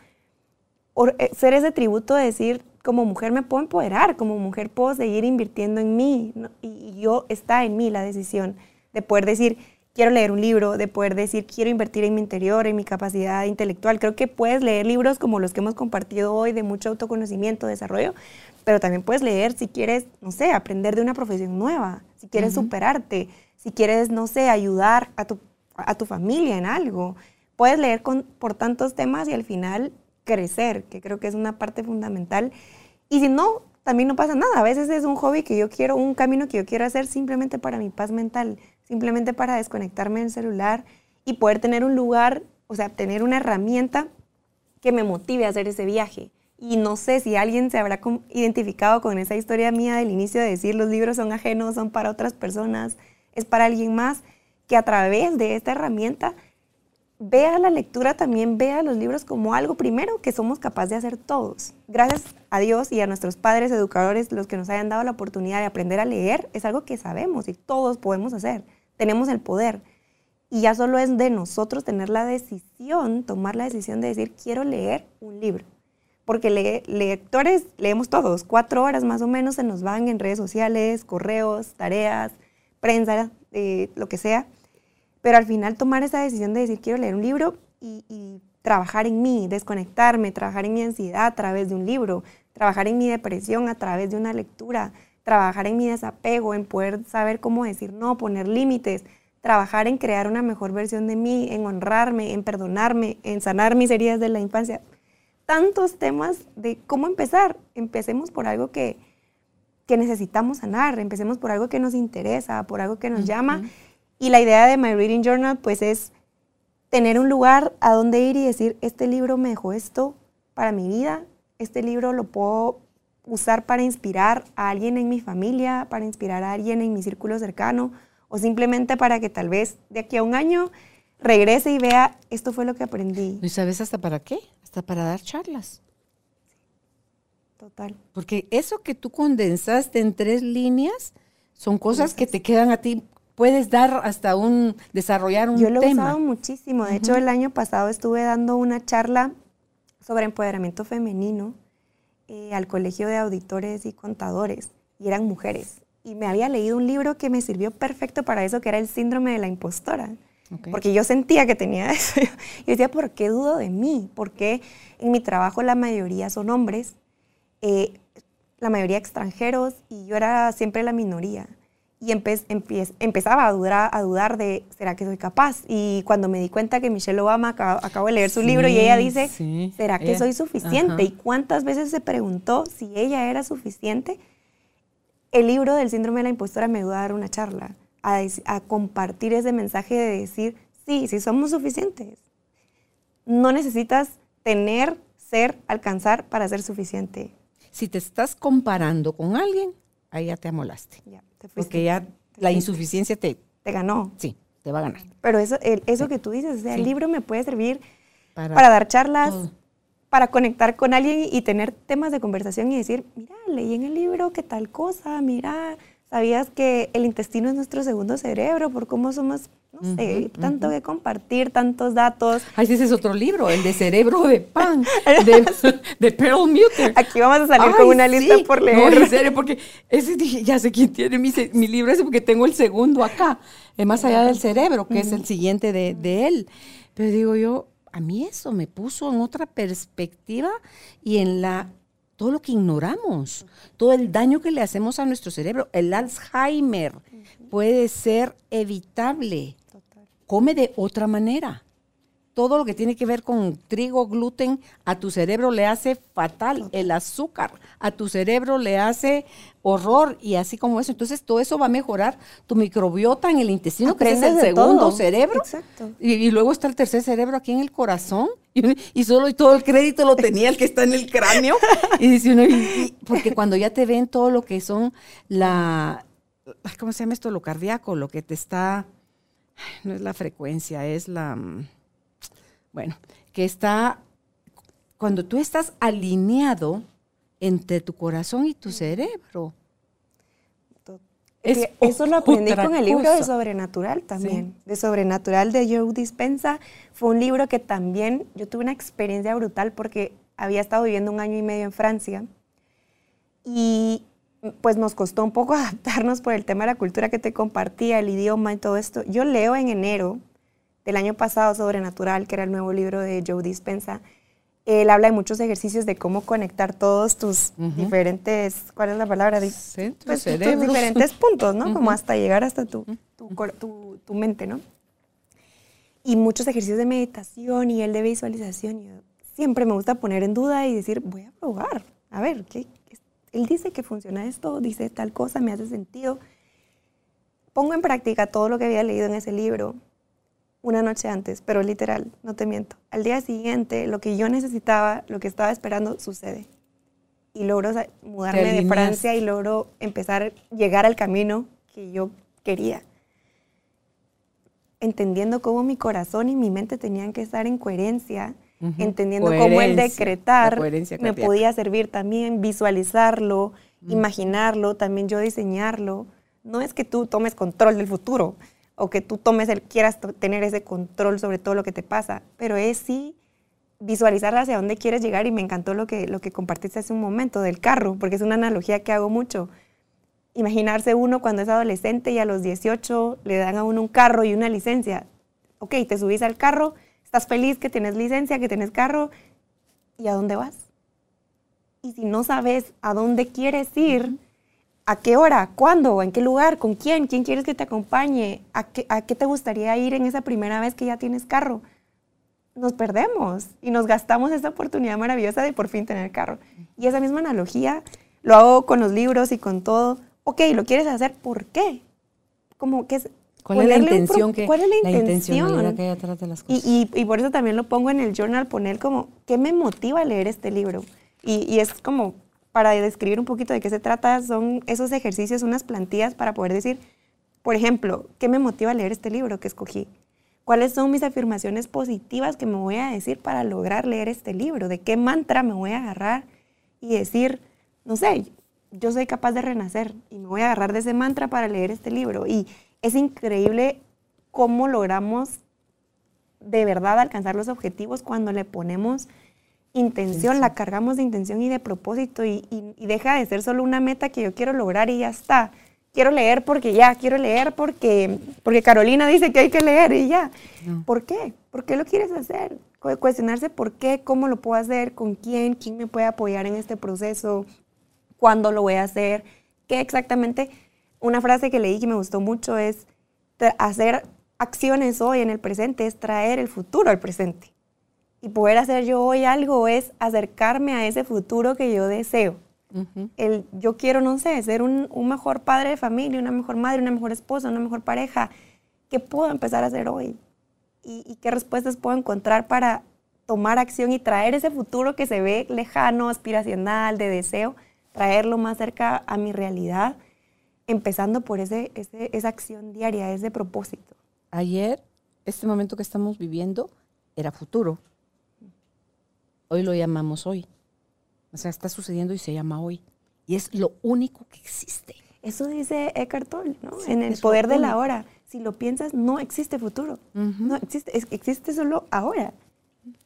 eh, ser ese tributo de decir, como mujer me puedo empoderar, como mujer puedo seguir invirtiendo en mí, y yo está en mí la decisión de poder decir, quiero leer un libro, de poder decir, quiero invertir en mi interior, en mi capacidad intelectual. Creo que puedes leer libros como los que hemos compartido hoy de mucho autoconocimiento, desarrollo, pero también puedes leer si quieres, no sé, aprender de una profesión nueva, si quieres superarte, si quieres, no sé, ayudar a tu, a tu familia en algo. Puedes leer con, por tantos temas y al final crecer, que creo que es una parte fundamental. Y si no, también no pasa nada. A veces es un hobby que yo quiero, un camino que yo quiero hacer simplemente para mi paz mental simplemente para desconectarme del celular y poder tener un lugar, o sea, tener una herramienta que me motive a hacer ese viaje, Y no sé si alguien se habrá identificado con esa historia mía del inicio de decir los libros son ajenos, son para otras personas, es para alguien más, que a través de esta herramienta vea la lectura también, vea los libros como algo primero que somos capaces de hacer todos. Gracias a Dios y a nuestros padres educadores, los que nos hayan dado la oportunidad de aprender a leer, es algo que sabemos y todos podemos hacer. Tenemos el poder. Y ya solo es de nosotros tener la decisión, tomar la decisión de decir, quiero leer un libro. Porque lectores leemos todos, cuatro horas más o menos se nos van en redes sociales, correos, tareas, prensa, eh, lo que sea pero al final tomar esa decisión de decir quiero leer un libro y, trabajar en mí, desconectarme, trabajar en mi ansiedad a través de un libro, trabajar en mi depresión a través de una lectura, trabajar en mi desapego, en poder saber cómo decir no, poner límites, trabajar en crear una mejor versión de mí, en honrarme, en perdonarme, en sanar mis heridas de la infancia. Tantos temas de cómo empezar. Empecemos por algo que, que necesitamos sanar, empecemos por algo que nos interesa, por algo que nos llama y la idea de My Reading Journal, pues, es tener un lugar a donde ir y decir, este libro me dejó esto para mi vida, este libro lo puedo usar para inspirar a alguien en mi familia, para inspirar a alguien en mi círculo cercano, o simplemente para que tal vez de aquí a un año regrese y vea, esto fue lo que aprendí. ¿Y sabes hasta para qué? Hasta para dar charlas. Total. Porque eso que tú condensaste en tres líneas son cosas que te quedan a ti puedes dar hasta un, desarrollar un tema. Yo lo he usado muchísimo. De hecho, el año pasado estuve dando una charla sobre empoderamiento femenino eh, al Colegio de Auditores y Contadores, y eran mujeres. Y me había leído un libro que me sirvió perfecto para eso, que era el síndrome de la impostora. Porque yo sentía que tenía eso. Y decía, ¿por qué dudo de mí? Porque en mi trabajo la mayoría son hombres, eh, la mayoría extranjeros, y yo era siempre la minoría y empezaba a dudar, a dudar de, ¿será que soy capaz? Y cuando me di cuenta que Michelle Obama, acabo, de leer su libro y ella dice, ¿será que soy suficiente? ¿Y cuántas veces se preguntó si ella era suficiente? El libro del síndrome de la impostora me ayudó a dar una charla, a, a compartir ese mensaje de decir, sí, sí somos suficientes. No necesitas tener, ser, alcanzar para ser suficiente. Si te estás comparando con alguien, ahí ya te amolaste. Ya. Porque ya la insuficiencia te... Te ganó. Sí, te va a ganar. Pero eso, eso que tú dices, el libro me puede servir para, dar charlas, para conectar con alguien y tener temas de conversación y decir, mira, leí en el libro que tal cosa, mira, ¿sabías que el intestino es nuestro segundo cerebro por cómo somos no sé, tanto que compartir, tantos datos. Ay, ese es otro libro, el de Cerebro de Pan, de, de Pearl Muter. Aquí vamos a salir con una lista por leer. No, en serio, porque ese dije, ya sé quién tiene mi, mi libro ese, porque tengo el segundo acá, es más allá del cerebro, que es el siguiente de, de él. Pero digo yo, a mí eso me puso en otra perspectiva y en la todo lo que ignoramos, todo el daño que le hacemos a nuestro cerebro. El Alzheimer puede ser evitable come de otra manera. Todo lo que tiene que ver con trigo, gluten, a tu cerebro le hace fatal. El azúcar a tu cerebro le hace horror y así como eso. Entonces todo eso va a mejorar tu microbiota en el intestino, que es el segundo cerebro. Exacto. Y, luego está el tercer cerebro aquí en el corazón. Y, solo y todo el crédito lo tenía el que está en el cráneo. Y dice uno, porque cuando ya te ven todo lo que son la, ¿cómo se llama esto? Lo cardíaco, lo que te está no es la frecuencia, es la, mm, bueno, que está, cuando tú estás alineado entre tu corazón y tu cerebro. eso lo aprendí con el libro de Sobrenatural también, de Sobrenatural de Joe Dispensa. Fue un libro que también yo tuve una experiencia brutal porque había estado viviendo un año y medio en Francia y pues nos costó un poco adaptarnos por el tema de la cultura que te compartía, el idioma y todo esto. Yo leo en enero del año pasado Sobrenatural, que era el nuevo libro de Joe Dispensa. Él habla de muchos ejercicios de cómo conectar todos tus diferentes, ¿cuál es la palabra? Pues, tus diferentes puntos, ¿no? Como hasta llegar hasta tu, tu, mente, ¿no? Y muchos ejercicios de meditación y el de visualización. Yo siempre me gusta poner en duda y decir, voy a probar, a ver, ¿qué, él dice que funciona esto, dice tal cosa, me hace sentido. Pongo en práctica todo lo que había leído en ese libro una noche antes, pero literal, no te miento. Al día siguiente, lo que yo necesitaba, lo que estaba esperando, sucede. Y logro mudarme de Francia y logro empezar a llegar al camino que yo quería. Entendiendo cómo mi corazón y mi mente tenían que estar en coherencia, entendiendo cómo el decretar me podía servir también, visualizarlo, imaginarlo, también yo diseñarlo. No es que tú tomes control del futuro, o que tú tomes el, quieras tener ese control sobre todo lo que te pasa, pero es sí visualizar hacia dónde quieres llegar y me encantó lo que, lo que compartiste hace un momento del carro, porque es una analogía que hago mucho. Imaginarse uno cuando es adolescente y a los 18 le dan a uno un carro y una licencia. Ok, te subís al carro, estás feliz que tienes licencia, que tienes carro, ¿y a dónde vas? Y si no sabes a dónde quieres ir, ¿A qué hora? ¿Cuándo? ¿En qué lugar? ¿Con quién? ¿Quién quieres que te acompañe? ¿A qué, ¿A qué, te gustaría ir en esa primera vez que ya tienes carro? Nos perdemos y nos gastamos esa oportunidad maravillosa de por fin tener carro. Y esa misma analogía lo hago con los libros y con todo. Ok, ¿lo quieres hacer? ¿Por qué? Como que es... ¿Cuál es la intención? Que, ¿Cuál es la, intención? que hay atrás de las cosas. Y, y, y, por eso también lo pongo en el journal, poner como, ¿qué me motiva a leer este libro? Y, y es como para describir un poquito de qué se trata, son esos ejercicios, unas plantillas para poder decir, por ejemplo, ¿qué me motiva a leer este libro que escogí? ¿Cuáles son mis afirmaciones positivas que me voy a decir para lograr leer este libro? ¿De qué mantra me voy a agarrar y decir, no sé, yo soy capaz de renacer y me voy a agarrar de ese mantra para leer este libro? Y es increíble cómo logramos de verdad alcanzar los objetivos cuando le ponemos intención, la cargamos de intención y de propósito y, deja de ser solo una meta que yo quiero lograr y ya está. Quiero leer porque ya, quiero leer porque, porque Carolina dice que hay que leer y ya. ¿Por qué? ¿Por qué lo quieres hacer? Cuestionarse por qué, cómo lo puedo hacer, con quién, quién me puede apoyar en este proceso, cuándo lo voy a hacer, qué exactamente. Una frase que leí que me gustó mucho es hacer acciones hoy en el presente, es traer el futuro al presente y poder hacer yo hoy algo es acercarme a ese futuro que yo deseo. el, yo quiero, no sé, ser un, mejor padre de familia, una mejor madre, una mejor esposa, una mejor pareja. ¿Qué puedo empezar a hacer hoy? ¿Y, y qué respuestas puedo encontrar para tomar acción y traer ese futuro que se ve lejano, aspiracional, de deseo, traerlo más cerca a mi realidad, empezando por ese, ese, esa acción diaria, ese propósito. Ayer, este momento que estamos viviendo, era futuro Hoy lo llamamos hoy. O sea, está sucediendo y se llama hoy. Y es lo único que existe. Eso dice Eckhart Tolle, ¿no? en el poder de la hora. Si lo piensas, no existe futuro. No existe, existe solo ahora.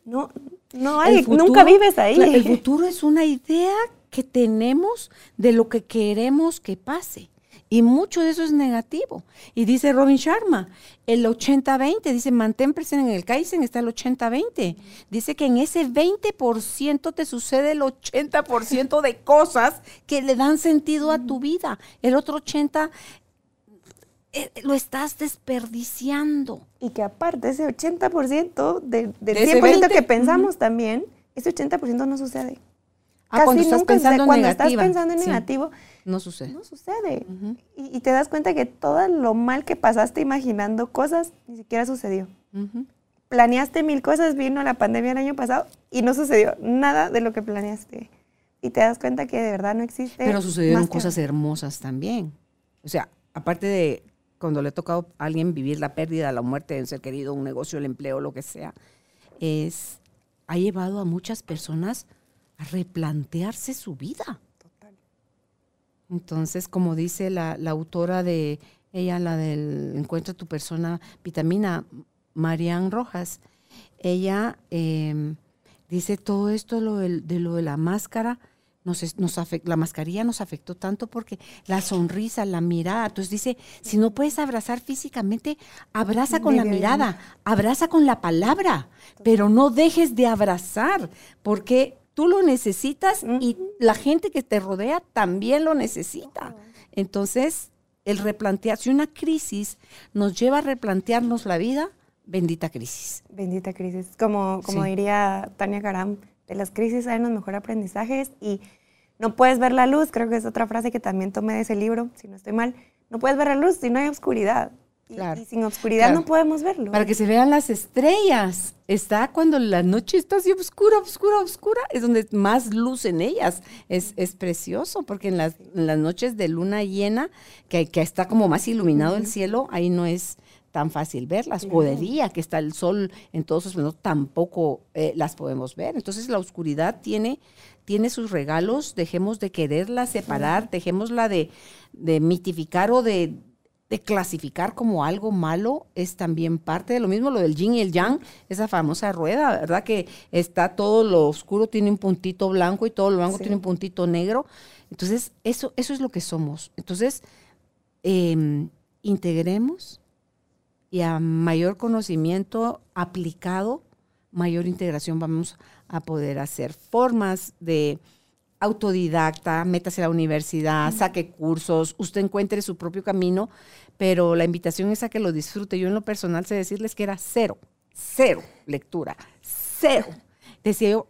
No, no hay, nunca vives ahí. El futuro es una idea que tenemos de lo que queremos que pase. Y mucho de eso es negativo. Y dice Robin Sharma, el 80-20, dice, mantén presente en el Kaizen, está el 80-20. Dice que en ese 20% te sucede el 80% de cosas que le dan sentido a tu vida. El otro 80% eh, lo estás desperdiciando. Y que aparte, ese 80% del de 100% que pensamos también, ese 80% no sucede. Ah, cuando estás pensando cuando estás pensando en negativo, no sucede. No sucede. y, te das cuenta que todo lo mal que pasaste imaginando cosas ni siquiera sucedió. Planeaste mil cosas, vino la pandemia el año pasado y no sucedió nada de lo que planeaste. Y te das cuenta que de verdad no existe. Pero sucedieron cosas hermosas también. O sea, aparte de cuando le ha tocado a alguien vivir la pérdida, la muerte de un ser querido, un negocio, el empleo, lo que sea, es, ha llevado a muchas personas a replantearse su vida. Entonces, como dice la, autora de ella, la del Encuentra tu persona, vitamina, Marian Rojas, ella em, dice todo esto lo de, lo de la máscara. Nos, nos la mascarilla nos afectó tanto porque la sonrisa, la mirada. Entonces dice, si no puedes abrazar físicamente, abraza con la mirada, abraza con la palabra, pero no dejes de abrazar, porque tú lo necesitas y la gente que te rodea también lo necesita. Entonces, el replantearse una crisis nos lleva a replantearnos la vida, bendita crisis. Bendita crisis. Como, como diría Tania Karam, de las crisis hay los mejores aprendizajes y no puedes ver la luz, creo que es otra frase que también tomé de ese libro, si no estoy mal. No puedes ver la luz si no hay oscuridad. Y, sin oscuridad no podemos verlo. Para que se vean las estrellas. Está cuando la noche está así oscura, oscura, oscura. Es donde más luz en ellas. Es, es precioso porque en las, noches de luna llena, que, que está como más iluminado el cielo, ahí no es tan fácil verlas. O de día, que está el sol en todos sus esplendor, tampoco eh, las podemos ver. Entonces la oscuridad tiene, tiene sus regalos. Dejemos de quererla separar, dejémosla de, de mitificar o de de clasificar como algo malo es también parte de lo mismo, lo del yin y el yang, esa famosa rueda, ¿verdad? Que está todo lo oscuro tiene un puntito blanco y todo lo blanco tiene un puntito negro. Entonces, eso, eso es lo que somos. Entonces, em, integremos y a mayor conocimiento aplicado, mayor integración vamos a poder hacer. Formas de autodidacta, métase a la universidad, saque cursos, usted encuentre su propio camino, pero la invitación es a que lo disfrute. Yo en lo personal sé decirles que era cero, cero lectura, cero. Decía yo,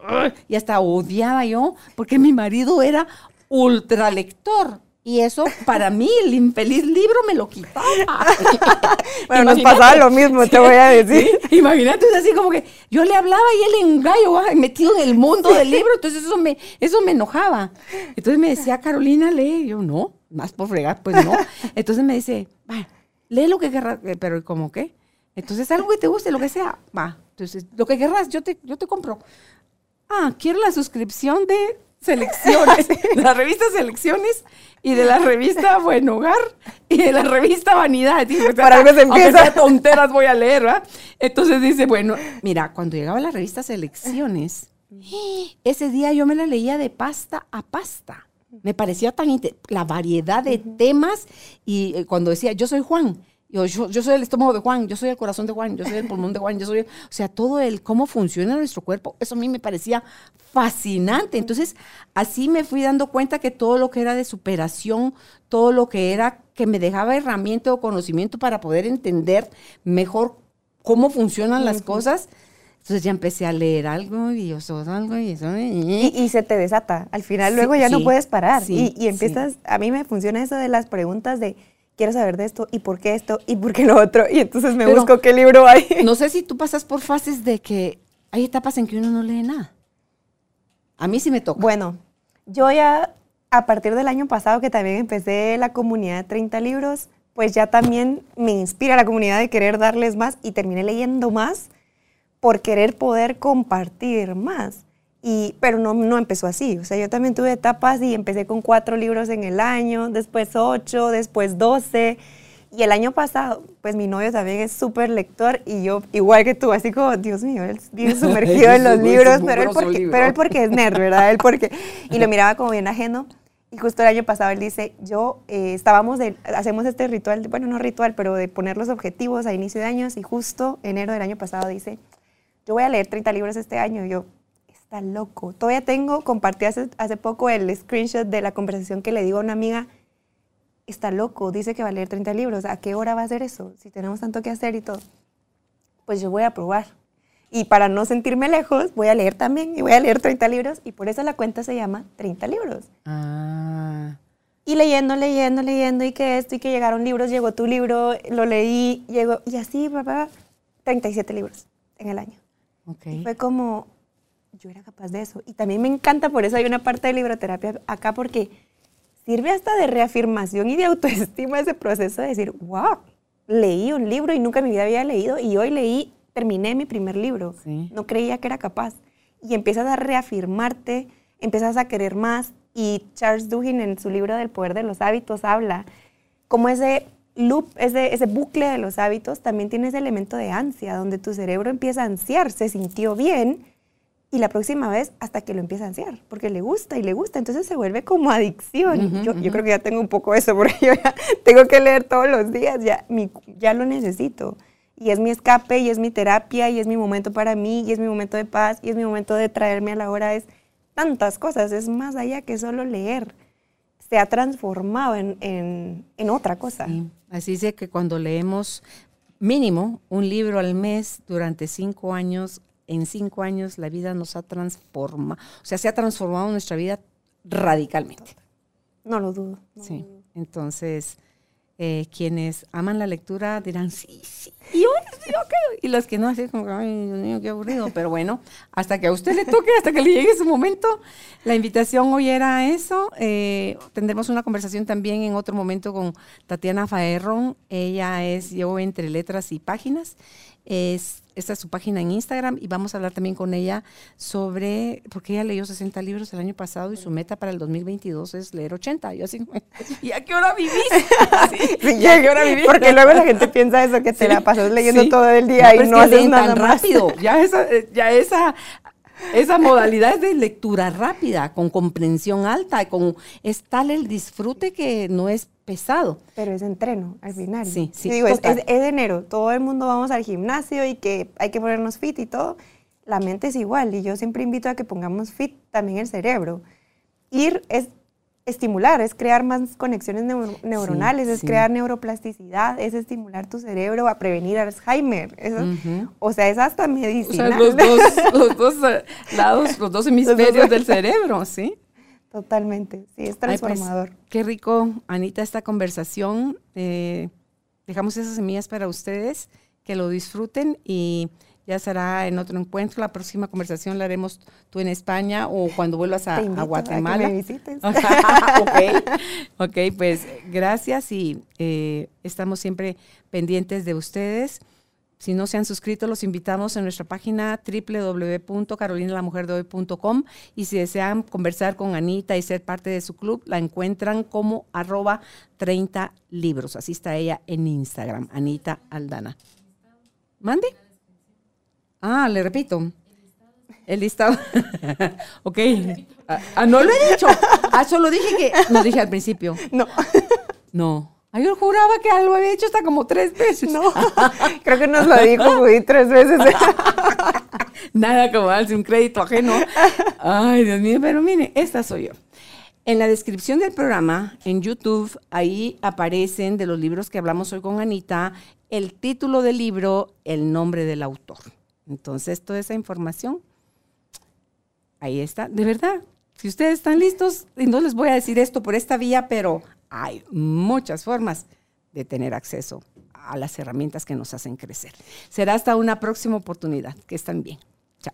y hasta odiaba yo, porque mi marido era ultra lector. Y eso, para mí, el infeliz libro me lo quitaba. bueno, nos pasaba lo mismo, te voy a decir. Imagínate, es así como que yo le hablaba y él en gallo, metido en el mundo del libro, entonces eso me, eso me enojaba. Entonces me decía, Carolina, lee. yo, no, más por fregar, pues no. Entonces me dice, va, lee lo que querrás, eh, pero ¿cómo qué? Entonces algo que te guste, lo que sea, va. Entonces, lo que querrás, yo te, yo te compro. Ah, quiero la suscripción de Selecciones, de la revista Selecciones y de la revista Buen Hogar y de la revista Vanidad. Para que se empieza. tonteras voy a leer, ¿verdad? Entonces dice, bueno, mira, cuando llegaba la revista Selecciones, ese día yo me la leía de pasta a pasta. Me parecía tan la variedad de temas y eh, cuando decía, yo soy Juan, yo, yo, soy el estómago de Juan, yo soy el corazón de Juan, yo soy el pulmón de Juan, yo soy, o sea, todo el cómo funciona nuestro cuerpo, eso a mí me parecía fascinante. Entonces, así me fui dando cuenta que todo lo que era de superación, todo lo que era que me dejaba herramienta o conocimiento para poder entender mejor cómo funcionan las cosas. Entonces ya empecé a leer algo y yo soy algo y eso. Y, se te desata. Al final luego ya no puedes parar. y, y, empiezas, a mí me funciona eso de las preguntas de quiero saber de esto y por qué esto y por qué lo otro. Y entonces me busco qué libro hay. No sé si tú pasas por fases de que hay etapas en que uno no lee nada. A mí sí me toca. Bueno, yo ya a partir del año pasado que también empecé la comunidad de 30 libros, pues ya también me inspira la comunidad de querer darles más y terminé leyendo más por querer poder compartir más. Y, pero no, no empezó así. O sea, yo también tuve etapas y empecé con cuatro libros en el año, después ocho, después doce. Y el año pasado, pues mi novio también es súper lector y yo, igual que tú, así como, Dios mío, él vive sumergido en los libros, pero él, porque, pero él porque es nerd, ¿verdad? Él porque, y lo miraba como bien ajeno. Y justo el año pasado él dice, yo eh, estábamos, de, hacemos este ritual, bueno, no ritual, pero de poner los objetivos a inicio de años y justo enero del año pasado dice, yo voy a leer 30 libros este año. Y yo, loco. Todavía tengo, compartí hace, hace poco el screenshot de la conversación que le digo a una amiga, está loco, dice que va a leer 30 libros. ¿A qué hora va a hacer eso? Si tenemos tanto que hacer y todo. Pues yo voy a probar. Y para no sentirme lejos, voy a leer también y voy a leer 30 libros y por eso la cuenta se llama 30 libros. Ah. Y leyendo, leyendo, leyendo y que esto y que llegaron libros, llegó tu libro, lo leí, llegó y así, papá, 37 libros en el año. Okay. fue como, yo era capaz de eso. Y también me encanta, por eso hay una parte de libroterapia acá, porque sirve hasta de reafirmación y de autoestima ese proceso de decir, wow, leí un libro y nunca en mi vida había leído y hoy leí, terminé mi primer libro. No creía que era capaz. Y empiezas a reafirmarte, empiezas a querer más. Y Charles Duhigg en su libro del poder de los hábitos habla como ese loop, ese, ese bucle de los hábitos también tiene ese elemento de ansia, donde tu cerebro empieza a ansiar, se sintió bien, y la próxima vez hasta que lo empieza a ansiar, porque le gusta y le gusta, entonces se vuelve como adicción. yo, yo, creo que ya tengo un poco eso, porque yo ya tengo que leer todos los días, ya, mi, ya lo necesito. Y es mi escape, y es mi terapia, y es mi momento para mí, y es mi momento de paz, y es mi momento de traerme a la hora. Es tantas cosas, es más allá que solo leer. Se ha transformado en, en, en otra cosa. Así dice que cuando leemos mínimo un libro al mes durante cinco años, en cinco años la vida nos ha transformado, o sea, se ha transformado nuestra vida radicalmente. No lo dudo. sí, entonces Eh, quienes aman la lectura dirán, sí, sí, y yo, sí, ok. Y los que no, así como, ay, Dios mío, qué aburrido. Pero bueno, hasta que a usted le toque, hasta que le llegue su momento. La invitación hoy era eso. Eh, tendremos una conversación también en otro momento con Tatiana Faerron. Ella es Yo entre letras y páginas. Es esta es su página en Instagram y vamos a hablar también con ella sobre, porque ella leyó 60 libros el año pasado y su meta para el 2022 es leer 80. Yo así, ¿y a qué hora vivís? ¿Y a qué hora vivís? Porque luego la gente piensa eso, que te la pasas leyendo todo el día y no haces nada más. rápido. Ya esa, ya esa esa modalidad es de lectura rápida, con comprensión alta, con es tal el disfrute que no es pesado. Pero es entreno al final. Sí, sí. Digo, es, es, de enero, todo el mundo vamos al gimnasio y que hay que ponernos fit y todo. La mente es igual y yo siempre invito a que pongamos fit también el cerebro. Ir es estimular, es crear más conexiones neuronales, es crear neuroplasticidad, es estimular tu cerebro a prevenir Alzheimer. O sea, es hasta medicina. O sea, los dos, los dos eh, lados, los dos hemisferios del cerebro, ¿sí? Totalmente, sí, es pues, transformador. qué rico, Anita, esta conversación. Eh, dejamos esas semillas para ustedes, que lo disfruten y ya será en otro encuentro. La próxima conversación la haremos tú en España o cuando vuelvas a, Guatemala. A que me visites. ok, pues gracias y eh, estamos siempre pendientes de ustedes. Si no se han suscrito, los invitamos en nuestra página www.carolinalamujerdehoy.com y si desean conversar con Anita y ser parte de su club, la encuentran como arroba 30 libros. Así está ella en Instagram, Anita Aldana. ¿Mande? Ah, le repito. El listado. ok. Ah, ah, no lo he dicho. Ah, solo dije que. No dije al principio. No. No. Ay, yo juraba que lo había hecho hasta como tres veces. No. Creo que nos lo dijo Judy tres veces. Nada como darse un crédito ajeno. Ay, Dios mío, pero mire, esta soy yo. En la descripción del programa, en YouTube, ahí aparecen de los libros que hablamos hoy con Anita, el título del libro, el nombre del autor. Entonces, toda esa información, ahí está. De verdad, si ustedes están listos, no les voy a decir esto por esta vía, pero hay muchas formas de tener acceso a las herramientas que nos hacen crecer. Será hasta una próxima oportunidad. Que están bien. Chao.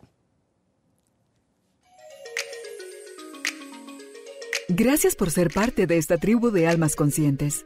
Gracias por ser parte de esta tribu de almas conscientes.